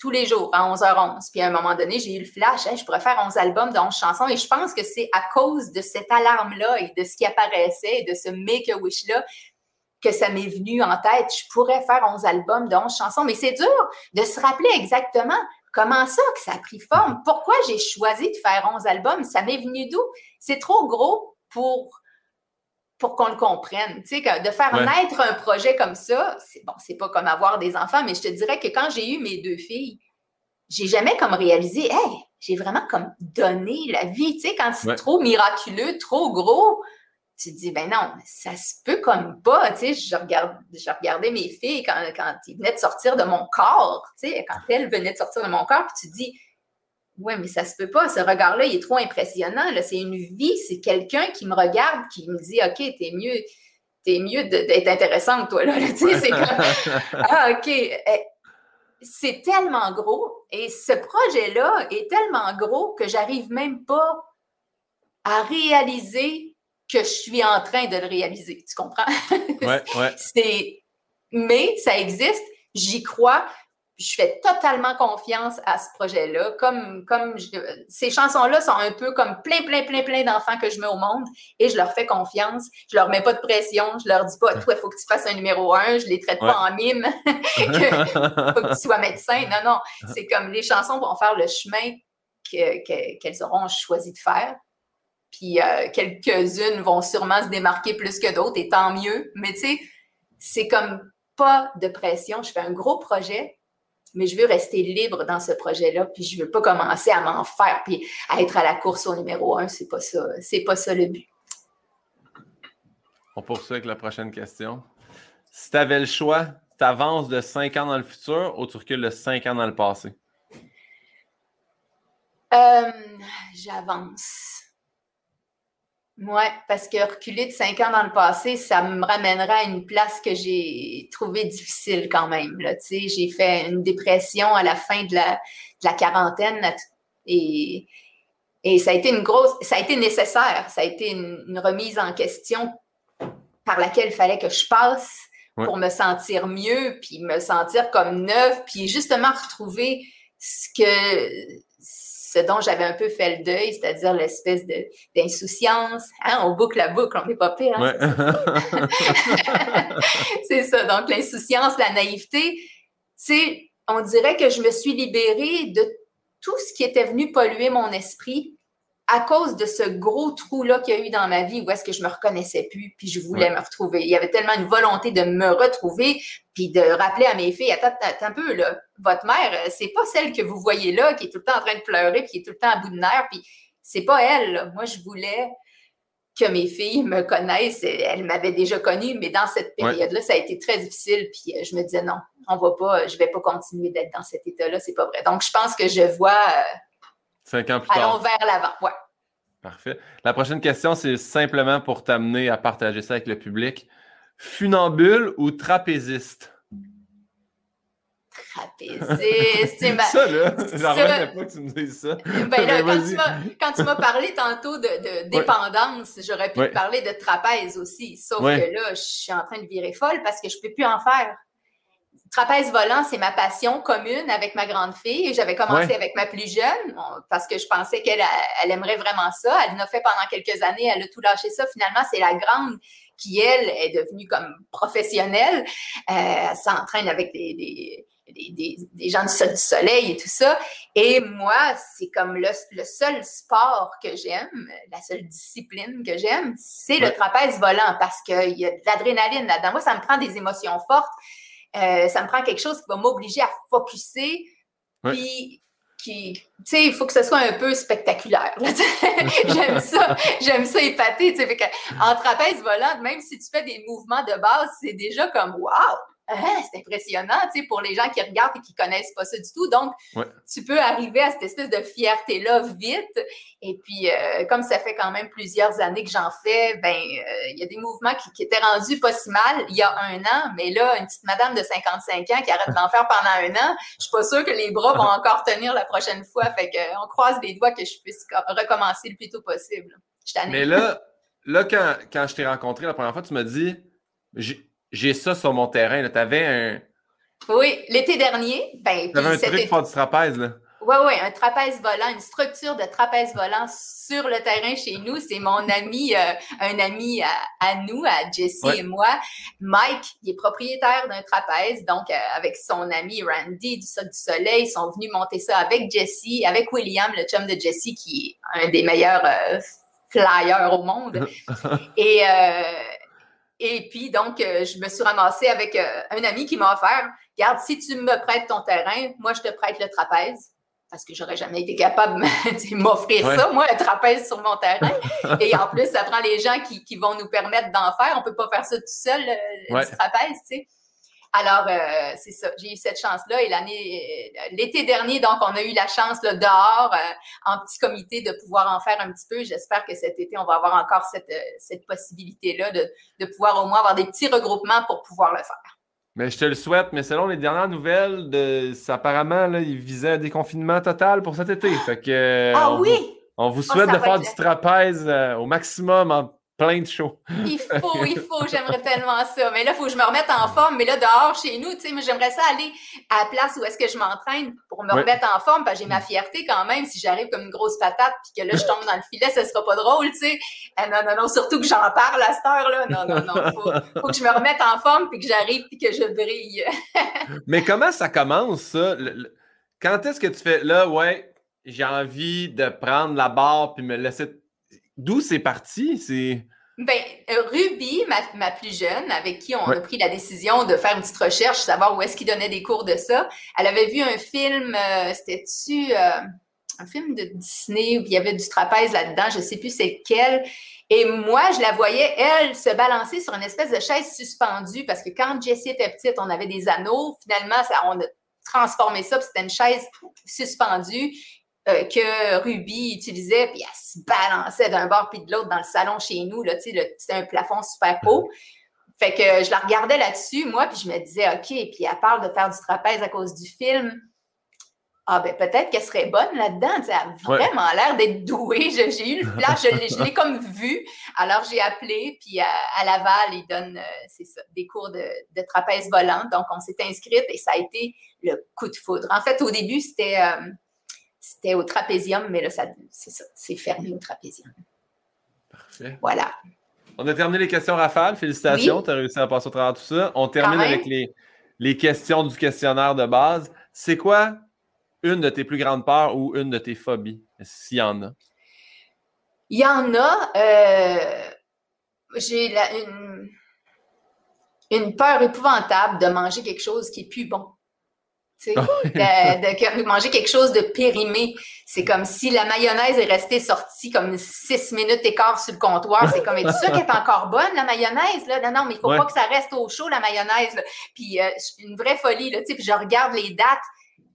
tous les jours à 11h11. Puis à un moment donné, j'ai eu le flash, je pourrais faire 11 albums de 11 chansons. Et je pense que c'est à cause de cette alarme-là et de ce qui apparaissait et de ce Make-A-Wish-là que ça m'est venu en tête. Je pourrais faire 11 albums de 11 chansons. Mais c'est dur de se rappeler exactement comment ça que ça a pris forme? Pourquoi j'ai choisi de faire 11 albums? Ça m'est venu d'où? C'est trop gros pour pour qu'on le comprenne. Tu sais, de faire naître un projet comme ça, c'est bon, c'est pas comme avoir des enfants, mais je te dirais que quand j'ai eu mes deux filles, j'ai jamais comme réalisé, hey, j'ai vraiment comme donné la vie. Tu sais, quand c'est trop miraculeux, trop gros, tu te dis, ben non, ça se peut comme pas. Tu sais, je, regarde, je regardais mes filles quand, quand ils venaient de sortir de mon corps, tu sais, quand elles venaient de sortir de mon corps, puis tu te dis, oui, mais ça se peut pas. Ce regard-là, il est trop impressionnant. C'est une vie, c'est quelqu'un qui me regarde, qui me dit OK, t'es mieux, t'es mieux d'être intéressante, toi, là. c'est comme Ah, OK. Eh, c'est tellement gros. Et ce projet-là est tellement gros que j'arrive même pas à réaliser que je suis en train de le réaliser. Tu comprends? Oui, oui. Mais ça existe, j'y crois, je fais totalement confiance à ce projet-là. Comme, comme ces chansons-là sont un peu comme plein, plein, plein, plein d'enfants que je mets au monde et je leur fais confiance. Je leur mets pas de pression. Je leur dis pas, toi, il faut que tu fasses un numéro un. Je les traite pas en mime. Il faut que tu sois médecin. Non, non. C'est comme les chansons vont faire le chemin qu'elles auront choisi de faire. Puis euh, quelques-unes vont sûrement se démarquer plus que d'autres et tant mieux. Mais tu sais, c'est comme pas de pression. Je fais un gros projet mais je veux rester libre dans ce projet-là, puis je veux pas commencer à m'en faire, puis à être à la course au numéro un. C'est pas ça, c'est pas ça le but. On poursuit avec la prochaine question. Si tu avais le choix, tu avances de 5 ans dans le futur ou tu recules de 5 ans dans le passé? Euh, j'avance. Oui, parce que reculer de cinq ans dans le passé, ça me ramènera à une place que j'ai trouvée difficile quand même. J'ai fait une dépression à la fin de la, quarantaine et, et ça a été une grosse, ça a été nécessaire, ça a été une, remise en question par laquelle il fallait que je passe pour me sentir mieux, puis me sentir comme neuve, puis justement retrouver ce que ce dont j'avais un peu fait le deuil, c'est-à-dire l'espèce d'insouciance. Hein, on boucle la boucle, on n'est pas pire. Hein, c'est ça. Donc, l'insouciance, la naïveté, on dirait que je me suis libérée de tout ce qui était venu polluer mon esprit à cause de ce gros trou-là qu'il y a eu dans ma vie où est-ce que je me reconnaissais plus, puis je voulais me retrouver. Il y avait tellement une volonté de me retrouver, puis de rappeler à mes filles, attends, attends un peu, là, votre mère, euh, c'est pas celle que vous voyez là, qui est tout le temps en train de pleurer, puis qui est tout le temps à bout de nerfs, puis c'est pas elle. Moi, je voulais que mes filles me connaissent. Elles m'avaient déjà connue, mais dans cette période-là, ça a été très difficile. Puis euh, je me disais non, on va pas, je vais pas continuer d'être dans cet état-là, c'est pas vrai. Donc, je pense que je vois euh, Cinq ans plus Allons vers l'avant, ouais. Parfait. La prochaine question, c'est simplement pour t'amener à partager ça avec le public. Funambule ou trapéziste? Trapéziste, c'est ma... Ça, là, j'en revenais pas que tu me dises ça. Ben là, quand, tu m'as parlé tantôt de, dépendance, j'aurais pu te parler de trapèze aussi. Sauf que là, je suis en train de virer folle parce que je ne peux plus en faire trapèze volant, c'est ma passion commune avec ma grande fille. J'avais commencé avec ma plus jeune parce que je pensais qu'elle elle aimerait vraiment ça. Elle l'a fait pendant quelques années, elle a tout lâché ça. Finalement, c'est la grande qui, elle, est devenue comme professionnelle. Euh, elle s'entraîne avec des, des, des, gens du, soleil et tout ça. Et moi, c'est comme le, le, seul sport que j'aime, la seule discipline que j'aime, c'est le trapèze volant parce qu'il y a de l'adrénaline là-dedans. Moi, ça me prend des émotions fortes. Euh, ça me prend quelque chose qui va m'obliger à focuser. Puis, qui, tu sais, il faut que ce soit un peu spectaculaire. j'aime ça, j'aime ça épater. Tu sais, en trapèze volante, même si tu fais des mouvements de base, c'est déjà comme wow! Hein, c'est impressionnant, tu sais, pour les gens qui regardent et qui connaissent pas ça du tout. Donc, tu peux arriver à cette espèce de fierté-là vite. Et puis, euh, comme ça fait quand même plusieurs années que j'en fais, ben, euh, il y a des mouvements qui, étaient rendus pas si mal il y a un an, mais là, une petite madame de 55 ans qui arrête d'en faire pendant un an, je suis pas sûre que les bras vont encore tenir la prochaine fois. Fait qu'on croise les doigts que je puisse recommencer le plus tôt possible. Mais là, là quand, quand je t'ai rencontré la première fois, tu m'as dit j'ai ça sur mon terrain. Tu avais un. Oui, l'été dernier. Ben, tu avais un truc pour du trapèze, là. Oui, oui, un trapèze volant, une structure de trapèze volant sur le terrain chez nous. C'est mon ami, euh, un ami à, nous, à Jessie et moi. Mike, il est propriétaire d'un trapèze. Donc, euh, avec son ami Randy du Sol du Soleil, ils sont venus monter ça avec Jessie, avec William, le chum de Jessie, qui est un des meilleurs euh, flyers au monde. et, et puis, donc, je me suis ramassée avec un ami qui m'a offert, regarde, si tu me prêtes ton terrain, moi, je te prête le trapèze parce que j'aurais jamais été capable de m'offrir ça, moi, un trapèze sur mon terrain. Et en plus, ça prend les gens qui, vont nous permettre d'en faire. On peut pas faire ça tout seul, le, euh, trapèze, tu sais. Alors, euh, c'est ça, j'ai eu cette chance-là. Et l'année, euh, l'été dernier, donc, on a eu la chance là, dehors, en petit comité, de pouvoir en faire un petit peu. J'espère que cet été, on va avoir encore cette, cette possibilité-là de, de pouvoir au moins avoir des petits regroupements pour pouvoir le faire. Mais je te le souhaite, mais selon les dernières nouvelles, de, apparemment, là, il visait un déconfinement total pour cet été. Fait que, ah oui! On vous oh, souhaite de faire du trapèze euh, au maximum en plein de shows. Il faut, il faut, j'aimerais tellement ça. Mais là, il faut que je me remette en forme. Mais là, dehors, chez nous, tu sais, mais j'aimerais ça aller à la place où est-ce que je m'entraîne pour me remettre en forme, parce que j'ai ma fierté quand même. Si j'arrive comme une grosse patate, puis que là, je tombe dans le filet, ça sera pas drôle, tu sais. Ah, non, non, non, surtout que j'en parle à cette heure-là. Non, non, non, faut, faut que je me remette en forme, puis que j'arrive, puis que je brille. mais comment ça commence, ça? Quand est-ce que tu fais, là, ouais, j'ai envie de prendre la barre, puis me laisser D'où c'est parti? C'est. Ben, euh, Ruby, ma, plus jeune, avec qui on a pris la décision de faire une petite recherche, savoir où est-ce qu'il donnait des cours de ça, elle avait vu un film, euh, c'était-tu euh, un film de Disney où il y avait du trapèze là-dedans, je ne sais plus c'est quel. Et moi, je la voyais, elle, se balancer sur une espèce de chaise suspendue parce que quand Jessie était petite, on avait des anneaux. Finalement, ça, on a transformé ça, c'était une chaise suspendue. Euh, que Ruby utilisait, puis elle se balançait d'un bord puis de l'autre dans le salon chez nous. C'était un plafond super haut. Fait que je la regardais là-dessus, moi, puis je me disais, OK, puis elle parle de faire du trapèze à cause du film. Ah, ben peut-être qu'elle serait bonne là-dedans. Elle a vraiment l'air d'être douée. J'ai eu le flash, je l'ai comme vu. Alors, j'ai appelé, puis à, Laval, ils donnent euh, ça, des cours de, trapèze volant. Donc, on s'est inscrite et ça a été le coup de foudre. En fait, au début, c'était. Euh, c'était au trapézium, mais là, c'est ça, c'est fermé au trapézium. Parfait. Voilà. On a terminé les questions rafales. Félicitations, tu as réussi à passer au travers de tout ça. On termine avec les, les questions du questionnaire de base. C'est quoi une de tes plus grandes peurs ou une de tes phobies, s'il y en a? Il y en a. Euh, j'ai une, une peur épouvantable de manger quelque chose qui est plus bon. Ah de, manger quelque chose de périmé. C'est comme si la mayonnaise est restée sortie comme six minutes et quart sur le comptoir. C'est comme, sûr qu'elle est encore bonne, la mayonnaise? Là? Non, non, mais il faut pas que ça reste au chaud, la mayonnaise. Puis euh, une vraie folie, là, puis je regarde les dates.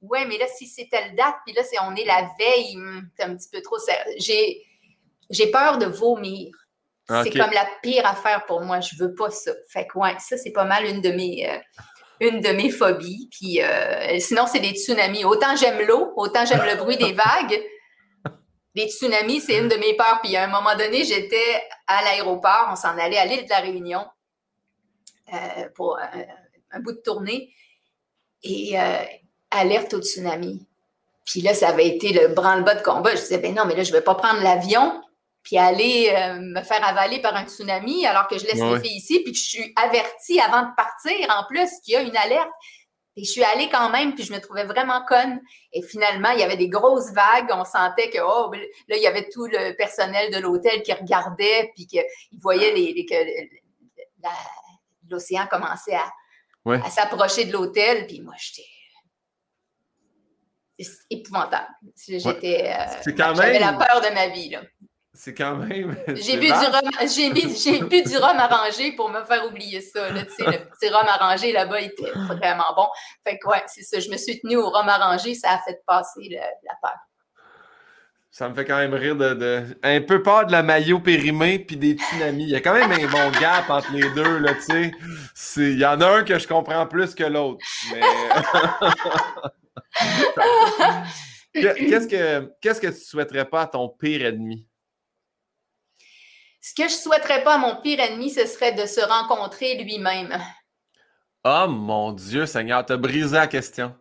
Ouais, mais là, si c'est telle date, puis là, c'est, on est la veille, hmm, c'est un petit peu trop... J'ai, j'ai peur de vomir. C'est comme la pire affaire pour moi. Je veux pas ça. Fait que, ouais, ça, c'est pas mal une de mes... Euh, une de mes phobies. Euh, sinon, c'est des tsunamis. Autant j'aime l'eau, autant j'aime le bruit des vagues. Les tsunamis, c'est une de mes peurs. Puis à un moment donné, j'étais à l'aéroport, on s'en allait à l'île de la Réunion euh, pour un, bout de tournée. Et euh, alerte au tsunami. Puis là, ça avait été le branle-bas de combat. Je disais, ben non, mais là, je ne vais pas prendre l'avion puis aller euh, me faire avaler par un tsunami alors que je laisse les filles ici, puis que je suis avertie avant de partir en plus qu'il y a une alerte. Et je suis allée quand même, puis je me trouvais vraiment conne. Et finalement, il y avait des grosses vagues. On sentait que, oh, ben, là, il y avait tout le personnel de l'hôtel qui regardait, puis qu'ils voyaient les, que l'océan commençait à, à s'approcher de l'hôtel. Puis moi, j'étais épouvantable. J'étais. Euh, j'avais la peur de ma vie, là. C'est quand même. J'ai bu, du rhum, j'ai, bu du rhum arrangé pour me faire oublier ça. Là, le petit rhum arrangé là-bas était vraiment bon. Fait que ouais, c'est ça. Je me suis tenue au rhum arrangé, ça a fait passer la peur. Ça me fait quand même rire de, un peu peur de la maillot périmée puis des tsunamis. Il y a quand même un bon gap entre les deux, là, tu sais. Il y en a un que je comprends plus que l'autre. Mais... qu'est-ce que qu'est-ce que tu souhaiterais pas à ton pire ennemi? Ce que je souhaiterais pas à mon pire ennemi, ce serait de se rencontrer lui-même. Oh mon Dieu, Seigneur, t'as brisé la question.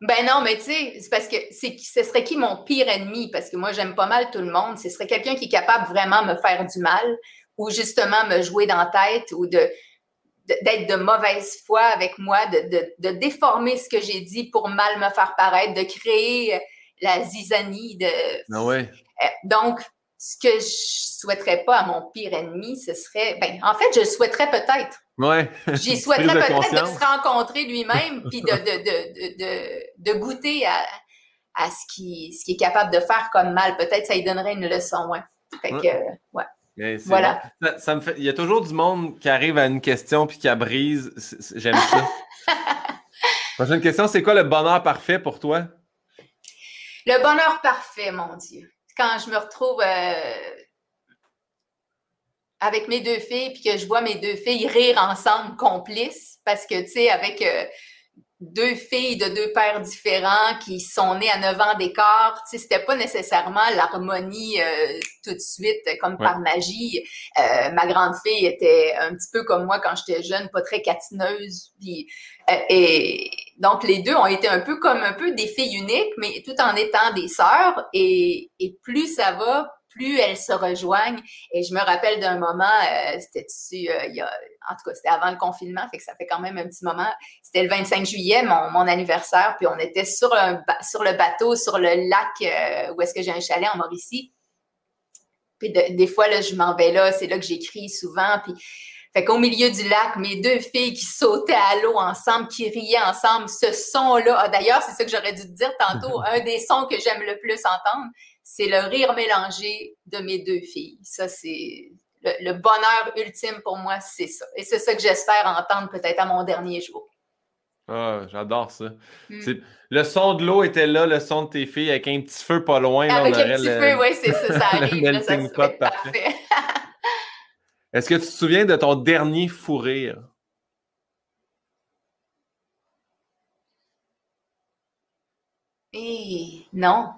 Ben non, mais tu sais, c'est parce que c'est, ce serait qui mon pire ennemi? Parce que moi, j'aime pas mal tout le monde. Ce serait quelqu'un qui est capable vraiment de me faire du mal ou justement me jouer dans la tête ou de, d'être de mauvaise foi avec moi, de, de, déformer ce que j'ai dit pour mal me faire paraître, de créer la zizanie. De... Ah ouais. Euh, donc, ce que je souhaiterais pas à mon pire ennemi, ce serait, ben, en fait, je souhaiterais peut-être Ouais. J'y souhaiterais peut-être de se rencontrer lui-même puis de, de, de, de, goûter à, à ce qu'il ce qui est capable de faire comme mal. Peut-être ça lui donnerait une leçon, ouais. Fait que, ouais. voilà. Ça, me fait... Il y a toujours du monde qui arrive à une question puis qui a brise. J'aime ça. Prochaine question, c'est quoi le bonheur parfait pour toi? Le bonheur parfait, mon Dieu. Quand je me retrouve euh, avec mes deux filles, puis que je vois mes deux filles rire ensemble, complices, parce que, tu sais, avec euh, deux filles de deux pères différents qui sont nées à 9 ans d'écart, tu sais, c'était pas nécessairement l'harmonie euh, tout de suite, comme par magie. Euh, ma grande fille était un petit peu comme moi quand j'étais jeune, pas très catineuse, puis, et donc les deux ont été un peu comme un peu des filles uniques, mais tout en étant des sœurs, et, plus ça va, plus elles se rejoignent. Et je me rappelle d'un moment, euh, c'était euh, en tout cas, c'était avant le confinement, fait ça fait quand même un petit moment. C'était le 25 juillet, mon, anniversaire, puis on était sur, sur le bateau, sur le lac euh, où est-ce que j'ai un chalet en Mauricie. Puis des fois, là, je m'en vais là, c'est là que j'écris souvent. Puis, fait qu'au milieu du lac, mes deux filles qui sautaient à l'eau ensemble, qui riaient ensemble, ce son-là, ah, d'ailleurs, c'est ça que j'aurais dû te dire tantôt, un des sons que j'aime le plus entendre, c'est le rire mélangé de mes deux filles. Ça, c'est le, bonheur ultime pour moi, c'est ça. Et c'est ça que j'espère entendre peut-être à mon dernier jour. Ah, j'adore ça. Hmm. Le son de l'eau était là, le son de tes filles avec un petit feu pas loin. Avec un petit feu, oui, c'est ça, ça arrive. ça, parfait. Est-ce que tu te souviens de ton dernier fou rire? Eh, non.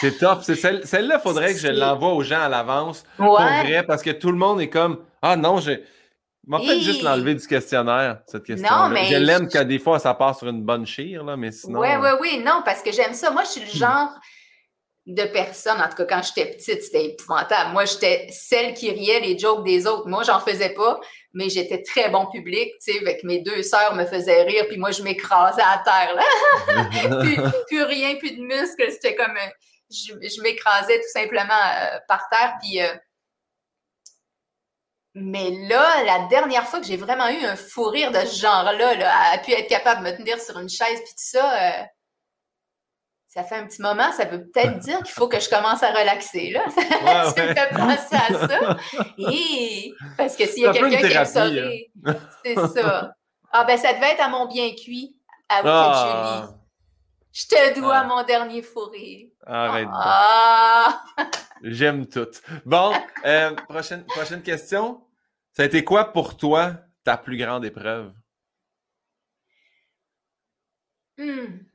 C'est top. C'est celle, là il faudrait que je l'envoie aux gens à l'avance. Pour vrai, parce que tout le monde est comme Ah non, j'ai. va peut-être juste l'enlever du questionnaire, cette question. Non, mais. Je l'aime que des fois, ça part sur une bonne chire, là, mais sinon. Oui, oui, oui. Non, parce que j'aime ça. Moi, je suis le genre de personne, en tout cas, quand j'étais petite, c'était épouvantable. Moi, j'étais celle qui riait les jokes des autres. Moi, j'en faisais pas, mais j'étais très bon public, tu sais, avec mes deux sœurs me faisaient rire, puis moi, je m'écrasais à terre, là. plus, rien, plus de muscles. C'était comme je, m'écrasais tout simplement euh, par terre. Puis, euh, mais là, la dernière fois que j'ai vraiment eu un fou rire de ce genre-là, là, à pu être capable de me tenir sur une chaise, puis tout ça, euh, ça fait un petit moment, ça veut peut-être dire qu'il faut que je commence à relaxer. Là. tu me fais penser à ça. Et, parce que s'il y a quelqu'un qui aime ça, hein. c'est ça. Ah ben ça devait être à mon bien cuit, à vous, ah. Julie. Je te dois ah. mon dernier fou rire. Arrête. Ah. J'aime tout. Bon, euh, prochaine, prochaine question. Ça a été quoi pour toi ta plus grande épreuve? Hmm.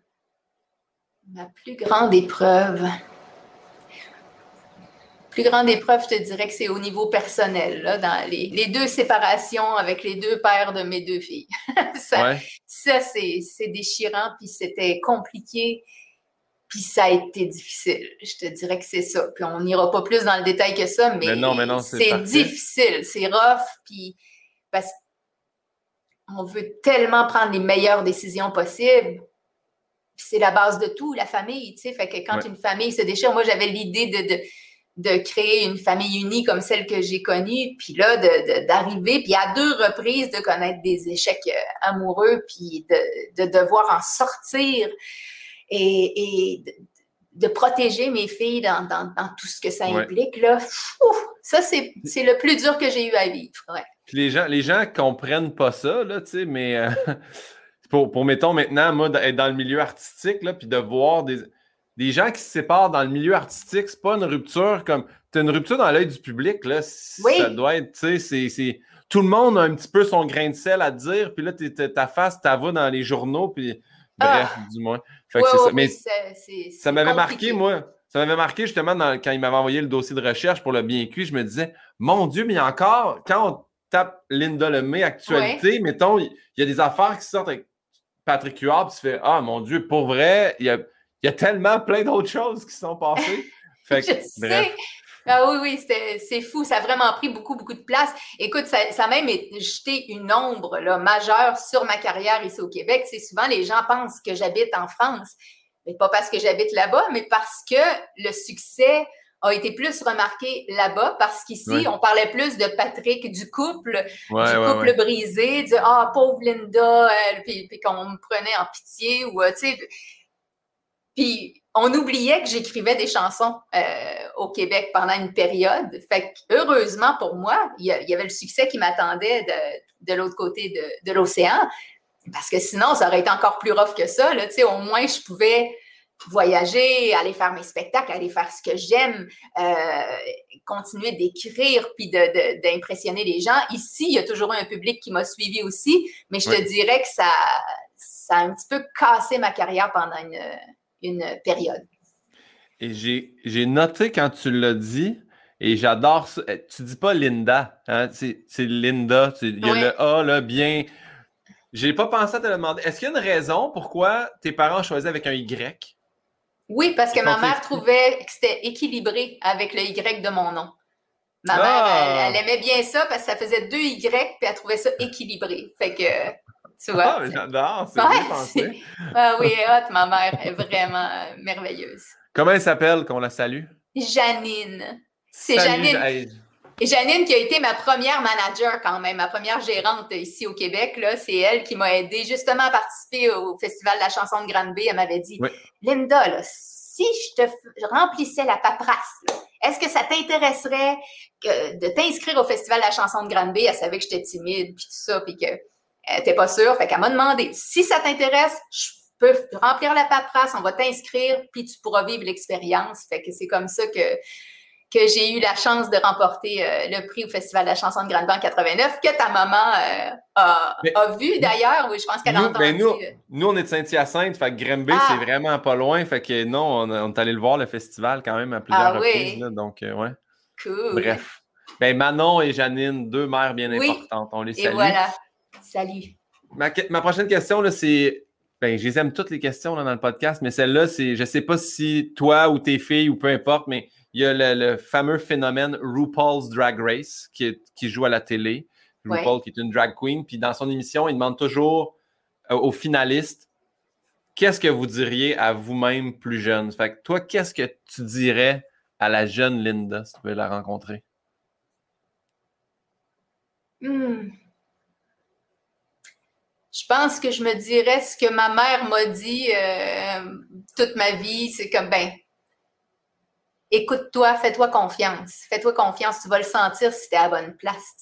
Ma plus grande épreuve. Plus grande épreuve, je te dirais que c'est au niveau personnel, là, dans les, les, deux séparations avec les deux pères de mes deux filles. ça, ça c'est déchirant, puis c'était compliqué. Puis ça a été difficile. Je te dirais que c'est ça. Puis on n'ira pas plus dans le détail que ça, mais, c'est difficile, c'est rough. Puis parce qu'on veut tellement prendre les meilleures décisions possibles. C'est la base de tout, la famille, tu sais. Fait que quand une famille se déchire, moi j'avais l'idée de, de, créer une famille unie comme celle que j'ai connue, puis là, d'arriver, puis à deux reprises de connaître des échecs euh, amoureux, puis de, de devoir en sortir et, de protéger mes filles dans, tout ce que ça implique, là, ça, c'est le plus dur que j'ai eu à vivre. les gens, les gens comprennent pas ça, là, tu sais, mais euh, pour, pour, mettons, maintenant, moi, d'être dans le milieu artistique, là, puis de voir des, des gens qui se séparent dans le milieu artistique, c'est pas une rupture comme. Tu as une rupture dans l'œil du public, là. Ça doit être, tu sais, c'est. Tout le monde a un petit peu son grain de sel à dire, puis là, ta face, ta voix dans les journaux, puis Bref, ah! du moins. mais ça m'avait marqué, moi. Ça m'avait marqué justement quand il m'avait envoyé le dossier de recherche pour le bien cuit. Je me disais, mon Dieu, mais encore, quand on tape Linda Lemay actualité, mettons, il y a des affaires qui sortent avec Patrick Huard, puis tu fais, ah mon Dieu, pour vrai, il y a, tellement plein d'autres choses qui sont passées. Fait que, bref. Ah oui, oui, c'est fou. Ça a vraiment pris beaucoup, beaucoup de place. Écoute, ça, ça a même jeté une ombre là, majeure sur ma carrière ici au Québec. C'est souvent les gens pensent que j'habite en France. Mais pas parce que j'habite là-bas, mais parce que le succès a été plus remarqué là-bas parce qu'ici, on parlait plus de Patrick, du couple, du couple brisé, du Ah, pauvre Linda, puis, puis qu'on me prenait en pitié ou, euh, tu sais. Puis on oubliait que j'écrivais des chansons euh, au Québec pendant une période. Fait que, heureusement pour moi, il y, avait le succès qui m'attendait de, l'autre côté de, l'océan. Parce que sinon, ça aurait été encore plus rough que ça. Là. Au moins, je pouvais voyager, aller faire mes spectacles, aller faire ce que j'aime, euh, continuer d'écrire puis d'impressionner les gens. Ici, il y a toujours un public qui m'a suivi aussi, mais je te dirais que ça, ça a un petit peu cassé ma carrière pendant une, une période. Et j'ai noté quand tu l'as dit, et j'adore ça. Eh, tu dis pas Linda, hein? c'est Linda. Il y a le A là, bien. J'ai pas pensé à te le demander. Est-ce qu'il y a une raison pourquoi tes parents choisissent avec un Y? Oui, parce que ma mère trouvait que c'était équilibré avec le Y de mon nom. Ma mère, ah! elle, aimait bien ça parce que ça faisait deux Y, puis elle trouvait ça équilibré. Fait que tu vois? Ah, j'adore, c'est bien. Ah oui, hot, ma mère est vraiment euh, merveilleuse. Comment elle s'appelle, qu'on la salue? Janine. C'est Janine. Et Janine qui a été ma première manager quand même, ma première gérante ici au Québec, là, c'est elle qui m'a aidé justement à participer au Festival de la chanson de Grande-Bay. Elle m'avait dit, Linda, si je te remplissais la paperasse, est-ce que ça t'intéresserait de t'inscrire au Festival de la chanson de Grande-Bay? Elle savait que j'étais timide, puis tout ça, puis que elle n'était pas sûre, fait qu'elle m'a demandé si ça t'intéresse, je peux remplir la paperasse, on va t'inscrire, puis tu pourras vivre l'expérience. Fait que c'est comme ça que, que j'ai eu la chance de remporter euh, le prix au Festival de la chanson de Grande-Banque en 89, que ta maman euh, a, vu d'ailleurs. Oui, je pense qu'elle a entendu. Ben nous, nous, on est de Saint-Hyacinthe, fait que Grimby, c'est ah! vraiment pas loin. Fait que non, on, est allé le voir, le festival, quand même, à plusieurs ah, reprises. Oui. donc, euh, ouais. Cool. Bref. Ben, Manon et Janine, deux mères bien importantes. On les salue. Et voilà. Salut. Ma, prochaine question, c'est. Ben, je les aime toutes les questions dans le podcast, mais celle-là, c'est. Je ne sais pas si toi ou tes filles ou peu importe, mais il y a le, fameux phénomène RuPaul's Drag Race qui, qui joue à la télé. RuPaul, qui est une drag queen. Puis dans son émission, il demande toujours euh, aux finalistes qu'est-ce que vous diriez à vous-même plus jeune? Fait que toi, qu'est-ce que tu dirais à la jeune Linda si tu pouvais la rencontrer? Hmm je pense que je me dirais ce que ma mère m'a dit euh, toute ma vie, c'est comme, ben, écoute-toi, fais-toi confiance. Fais-toi confiance, tu vas le sentir si tu es à bonne place.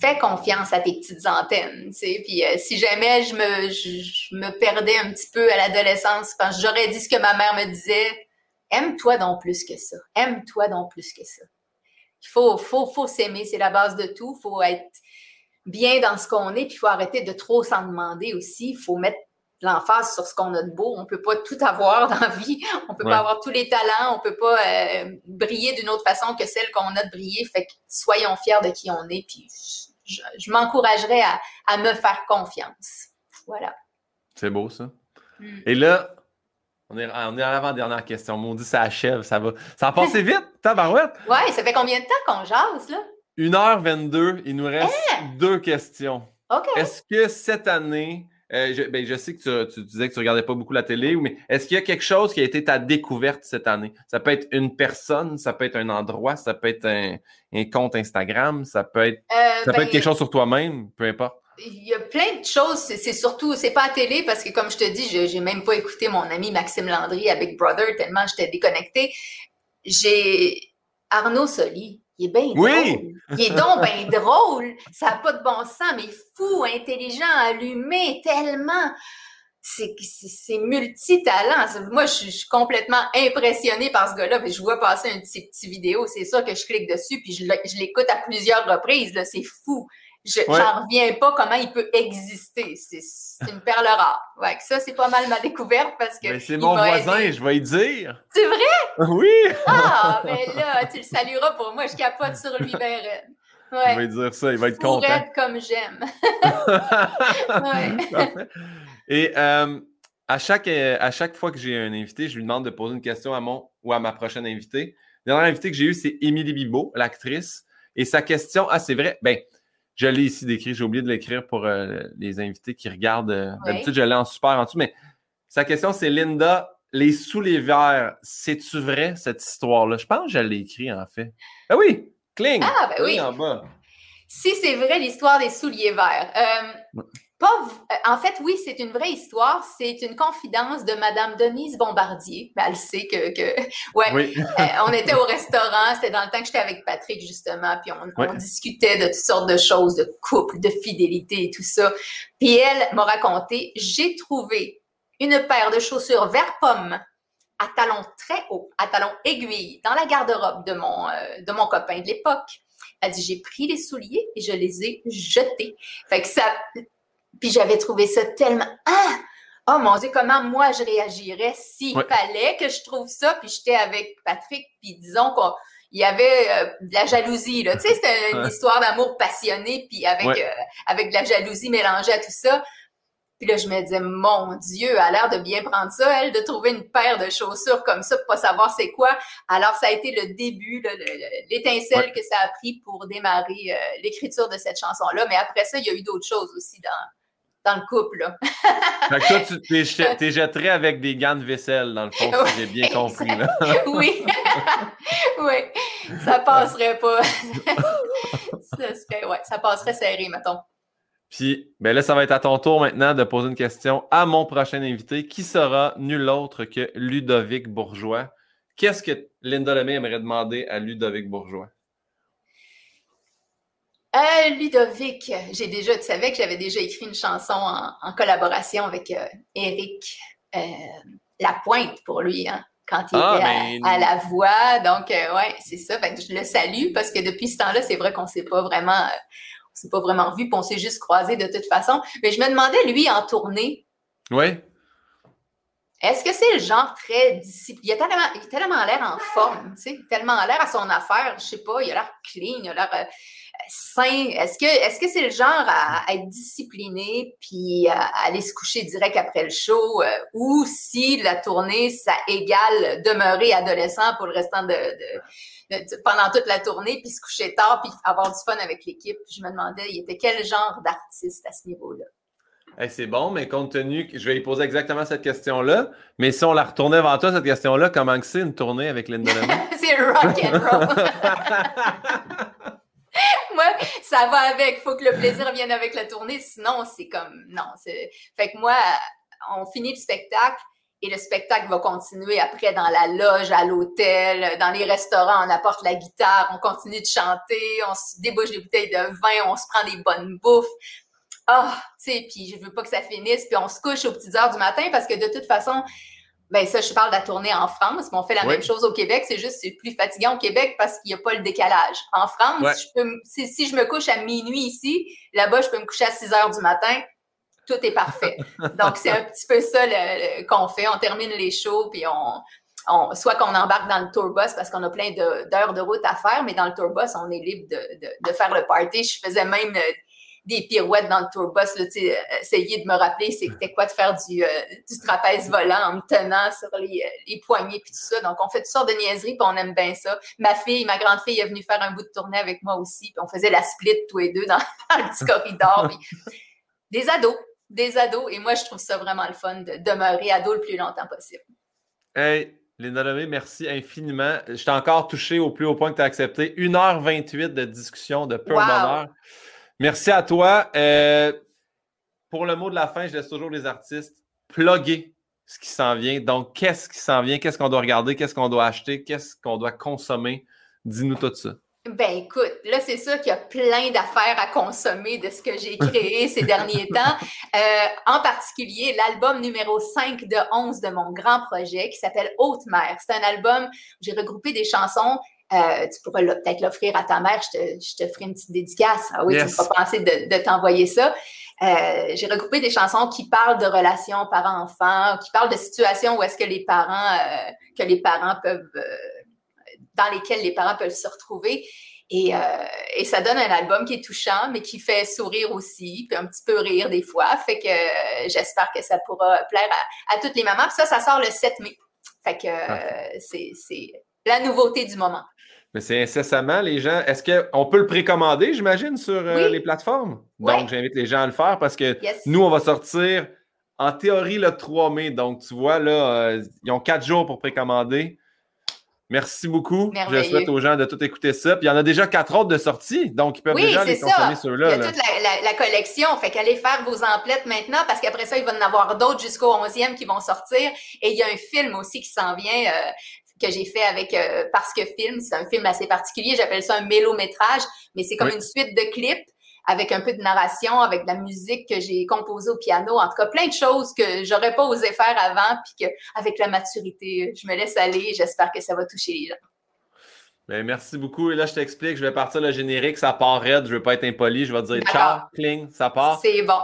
Fais confiance à tes petites antennes, euh, si jamais je me, perdais un petit peu à l'adolescence, j'aurais dit ce que ma mère me disait, aime-toi donc plus que ça. Aime-toi donc plus que ça. Il faut, faut, faut s'aimer, c'est la base de tout. Il faut être bien dans ce qu'on est, puis il faut arrêter de trop s'en demander aussi. Il faut mettre l'emphase sur ce qu'on a de beau. On ne peut pas tout avoir dans la vie. On ne peut pas avoir tous les talents. On ne peut pas euh, briller d'une autre façon que celle qu'on a de briller. Fait que soyons fiers de qui on est. Puis je, m'encouragerais à, me faire confiance. Voilà. C'est beau, ça. Mm. Et là, on est, on est à l'avant-dernière question. Mon dit, ça achève. Ça va. Ça a passé vite, tabarouette. Ouais, ça fait combien de temps qu'on jase, là? 1h22, il nous reste hein? deux questions. Est-ce que cette année, euh, je, ben, je, sais que tu, disais que tu ne regardais pas beaucoup la télé, mais est-ce qu'il y a quelque chose qui a été ta découverte cette année? Ça peut être une personne, ça peut être un endroit, ça peut être un, compte Instagram, ça peut être, euh, ça peut être ben, quelque chose sur toi-même, peu importe. il y a plein de choses. C'est surtout, c'est pas à télé parce que, comme je te dis, je n'ai même pas écouté mon ami Maxime Landry à Big Brother tellement j'étais déconnectée. J'ai Arnaud Soli. Il est bien drôle. Il est donc bien drôle. Ça n'a pas de bon sens, mais fou, intelligent, allumé, tellement. C'est multitalent. Moi, je suis complètement impressionnée par ce gars-là. Je vois passer une petite, vidéo. C'est ça que je clique dessus, puis je l'écoute à plusieurs reprises. C'est fou. Je n'en reviens pas comment il peut exister. C'est une perle rare. Ouais, ça, c'est pas mal ma découverte parce que. c'est mon voisin, je vais y dire. C'est vrai? Oui! Ah, mais là, tu le salueras pour moi, je capote sur lui, ben Ouais. Je vais dire ça, il va être content. Être comme j'aime. ouais. Et euh, à, chaque, à chaque fois que j'ai un invité, je lui demande de poser une question à mon ou à ma prochaine invitée. La dernière invitée que j'ai eue, c'est Émilie Bibo, l'actrice. Et sa question, ah, c'est vrai, ben, je l'ai ici décrit, j'ai oublié de l'écrire pour euh, les invités qui regardent. Euh, d'habitude, je l'ai en super en dessous, mais sa question, c'est Linda, les sous les verres, c'est-tu vrai cette histoire-là? Je pense que je l'ai écrit en fait. Ah oui, Kling! Ah, ben oui. En bas. Si c'est vrai l'histoire des souliers verts. Euh, euh, en fait, oui, c'est une vraie histoire. C'est une confidence de Madame Denise Bombardier. Ben, elle sait que, ouais, oui. Euh, on était au restaurant. C'était dans le temps que j'étais avec Patrick justement, puis on, discutait de toutes sortes de choses, de couple, de fidélité et tout ça. Puis elle m'a raconté, j'ai trouvé une paire de chaussures vert pomme à talons très hauts, à talons aiguilles, dans la garde-robe de mon euh, de mon copain de l'époque. Elle dit j'ai pris les souliers et je les ai jetés. Fait que ça puis j'avais trouvé ça tellement. Ah! Oh mon Dieu, comment moi je réagirais s'il fallait que je trouve ça, puis j'étais avec Patrick, puis disons qu'il y avait euh, de la jalousie. Là. Tu sais, c'était une histoire d'amour passionné, puis avec, euh, avec de la jalousie mélangée à tout ça. Puis là, je me disais, mon Dieu, elle a l'air de bien prendre ça, elle, de trouver une paire de chaussures comme ça pour pas savoir c'est quoi. Alors, ça a été le début, l'étincelle que ça a pris pour démarrer euh, l'écriture de cette chanson-là. Mais après ça, il y a eu d'autres choses aussi dans, dans le couple. Là. fait que toi, tu t'es jeterais avec des gants de vaisselle, dans le fond, si j'ai bien compris. Là. oui. oui. Ça passerait pas. ça, serait, ouais, ça passerait serré, mettons. Puis, ben là, ça va être à ton tour maintenant de poser une question à mon prochain invité, qui sera nul autre que Ludovic Bourgeois. Qu'est-ce que Linda Lemay aimerait demander à Ludovic Bourgeois? Euh, Ludovic, j'ai déjà, tu savais que j'avais déjà écrit une chanson en, collaboration avec euh, Eric euh, Lapointe pour lui, hein, quand il ah, était ben, à, la voix. Donc, euh, ouais, c'est ça. je le salue parce que depuis ce temps-là, c'est vrai qu'on ne s'est pas vraiment, on s'est pas vraiment vu, puis on s'est juste croisé de toute façon. Mais je me demandais, lui, en tournée. Oui. Est-ce que c'est le genre très discipliné? Il a tellement, tellement l'air en forme, tu sais, tellement l'air à son affaire, je sais pas, il a l'air clean, il a l'air sain? Est-ce que est-ce que c'est le genre à, être discipliné puis à, aller se coucher direct après le show euh, ou si la tournée ça égale demeurer adolescent pour le restant de, pendant toute la tournée puis se coucher tard puis avoir du fun avec l'équipe? Je me demandais il était quel genre d'artiste à ce niveau-là? c'est bon, mais compte tenu que je vais lui poser exactement cette question-là, mais si on la retournait avant toi, cette question-là, comment c'est une tournée avec Linda c'est rock and roll. moi, ça va avec. Faut que le plaisir vienne avec la tournée. Sinon, c'est comme, non. Fait que moi, on finit le spectacle et le spectacle va continuer après dans la loge, à l'hôtel, dans les restaurants. On apporte la guitare, on continue de chanter, on se débouche des bouteilles de vin, on se prend des bonnes bouffes. Ah, tu sais, puis je veux pas que ça finisse, puis on se couche aux petites heures du matin parce que de toute façon, ben ça, je parle de la tournée en France, mais on fait la même chose au Québec. C'est juste c'est plus fatigant au Québec parce qu'il n'y a pas le décalage. En France, je peux, si, je me couche à minuit ici, là-bas, je peux me coucher à 6 heures du matin. Tout est parfait. Donc, c'est un petit peu ça qu'on fait. On termine les shows, puis on, soit qu'on embarque dans le tourbus parce qu'on a plein d'heures de, route à faire, mais dans le tourbus, on est libre de, de, faire le party. Je faisais même euh, des pirouettes dans le tourbus, là, euh, essayer de me rappeler c'était quoi de faire du, euh, du trapèze volant en me tenant sur les, euh, les poignets puis tout ça. Donc, on fait toutes sortes de niaiseries puis on aime bien ça. Ma fille, ma grande fille est venue faire un bout de tournée avec moi aussi puis on faisait la split tous les deux dans, le petit corridor. des ados, des ados. Et moi, je trouve ça vraiment le fun de demeurer ado le plus longtemps possible. Hey, Linda Lemay, merci infiniment. Je t'ai encore touché au plus haut point que tu as accepté. 1h28 de discussion de pur bonheur. Merci à toi. Euh, pour le mot de la fin, je laisse toujours les artistes plugger ce qui s'en vient. Donc, qu'est-ce qui s'en vient? Qu'est-ce qu'on doit regarder? Qu'est-ce qu'on doit acheter? Qu'est-ce qu'on doit consommer? Dis-nous tout ça. Ben écoute, là c'est sûr qu'il y a plein d'affaires à consommer de ce que j'ai créé ces derniers temps. Euh, en particulier, l'album numéro 5 de 11 de mon grand projet qui s'appelle Haute Mer. C'est un album où j'ai regroupé des chansons. Euh, tu pourrais peut-être l'offrir à ta mère, je te, je te, ferai une petite dédicace. Ah oui, tu me pas penser de, de t'envoyer ça. Euh, j'ai regroupé des chansons qui parlent de relations parents-enfants, qui parlent de situations où est-ce que les parents, euh, que les parents peuvent dans lesquels les parents peuvent se retrouver. Et, euh, et, ça donne un album qui est touchant, mais qui fait sourire aussi, puis un petit peu rire des fois. Fait que euh, j'espère que ça pourra plaire à, toutes les mamans. Puis ça, ça sort le 7 mai. Fait que euh, c'est la nouveauté du moment. Mais c'est incessamment, les gens. Est-ce qu'on peut le précommander, j'imagine, sur les plateformes? Donc, j'invite les gens à le faire parce que nous, on va sortir en théorie le 3 mai. Donc, tu vois, là, ils ont quatre jours pour précommander. Merci beaucoup. Je souhaite aux gens de tout écouter ça. Puis il y en a déjà quatre autres de sorties, donc ils peuvent déjà les consommer ceux-là. Il y a toute la, collection. Fait qu'allez faire vos emplettes maintenant parce qu'après ça, il va y en avoir d'autres jusqu'au 11e qui vont sortir. Et il y a un film aussi qui s'en vient. Euh, que j'ai fait avec euh, Parce que Film. C'est un film assez particulier. J'appelle ça un mélométrage, mais c'est comme une suite de clips avec un peu de narration, avec de la musique que j'ai composée au piano. En tout cas, plein de choses que j'aurais pas osé faire avant, puis qu'avec la maturité, je me laisse aller. J'espère que ça va toucher les gens. Ben, merci beaucoup. Et là, je t'explique, je vais partir le générique, ça part raide, je ne veux pas être impoli, je vais te dire ciao, cling, ça part. C'est bon.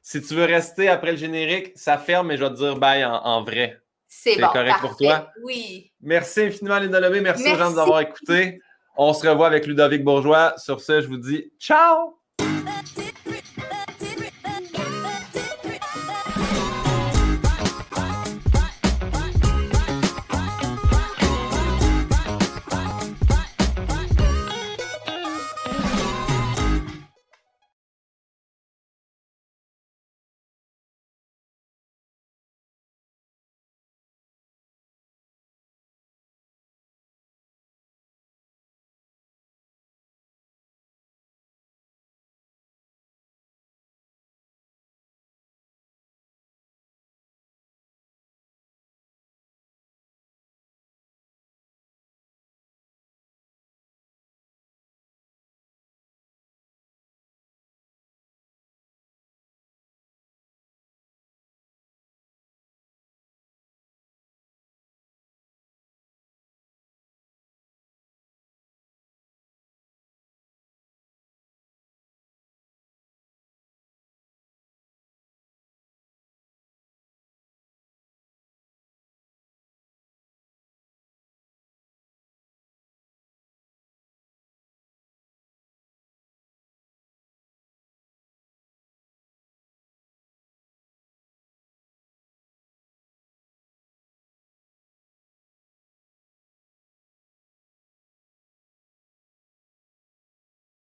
si tu veux rester après le générique, ça ferme, mais je vais te dire bye en, vrai. C'est bon. correct pour toi? Oui. Merci infiniment, Linda. Merci, merci aux gens de nous avoir écoutés. On se revoit avec Ludovic Bourgeois. Sur ce, je vous dis ciao!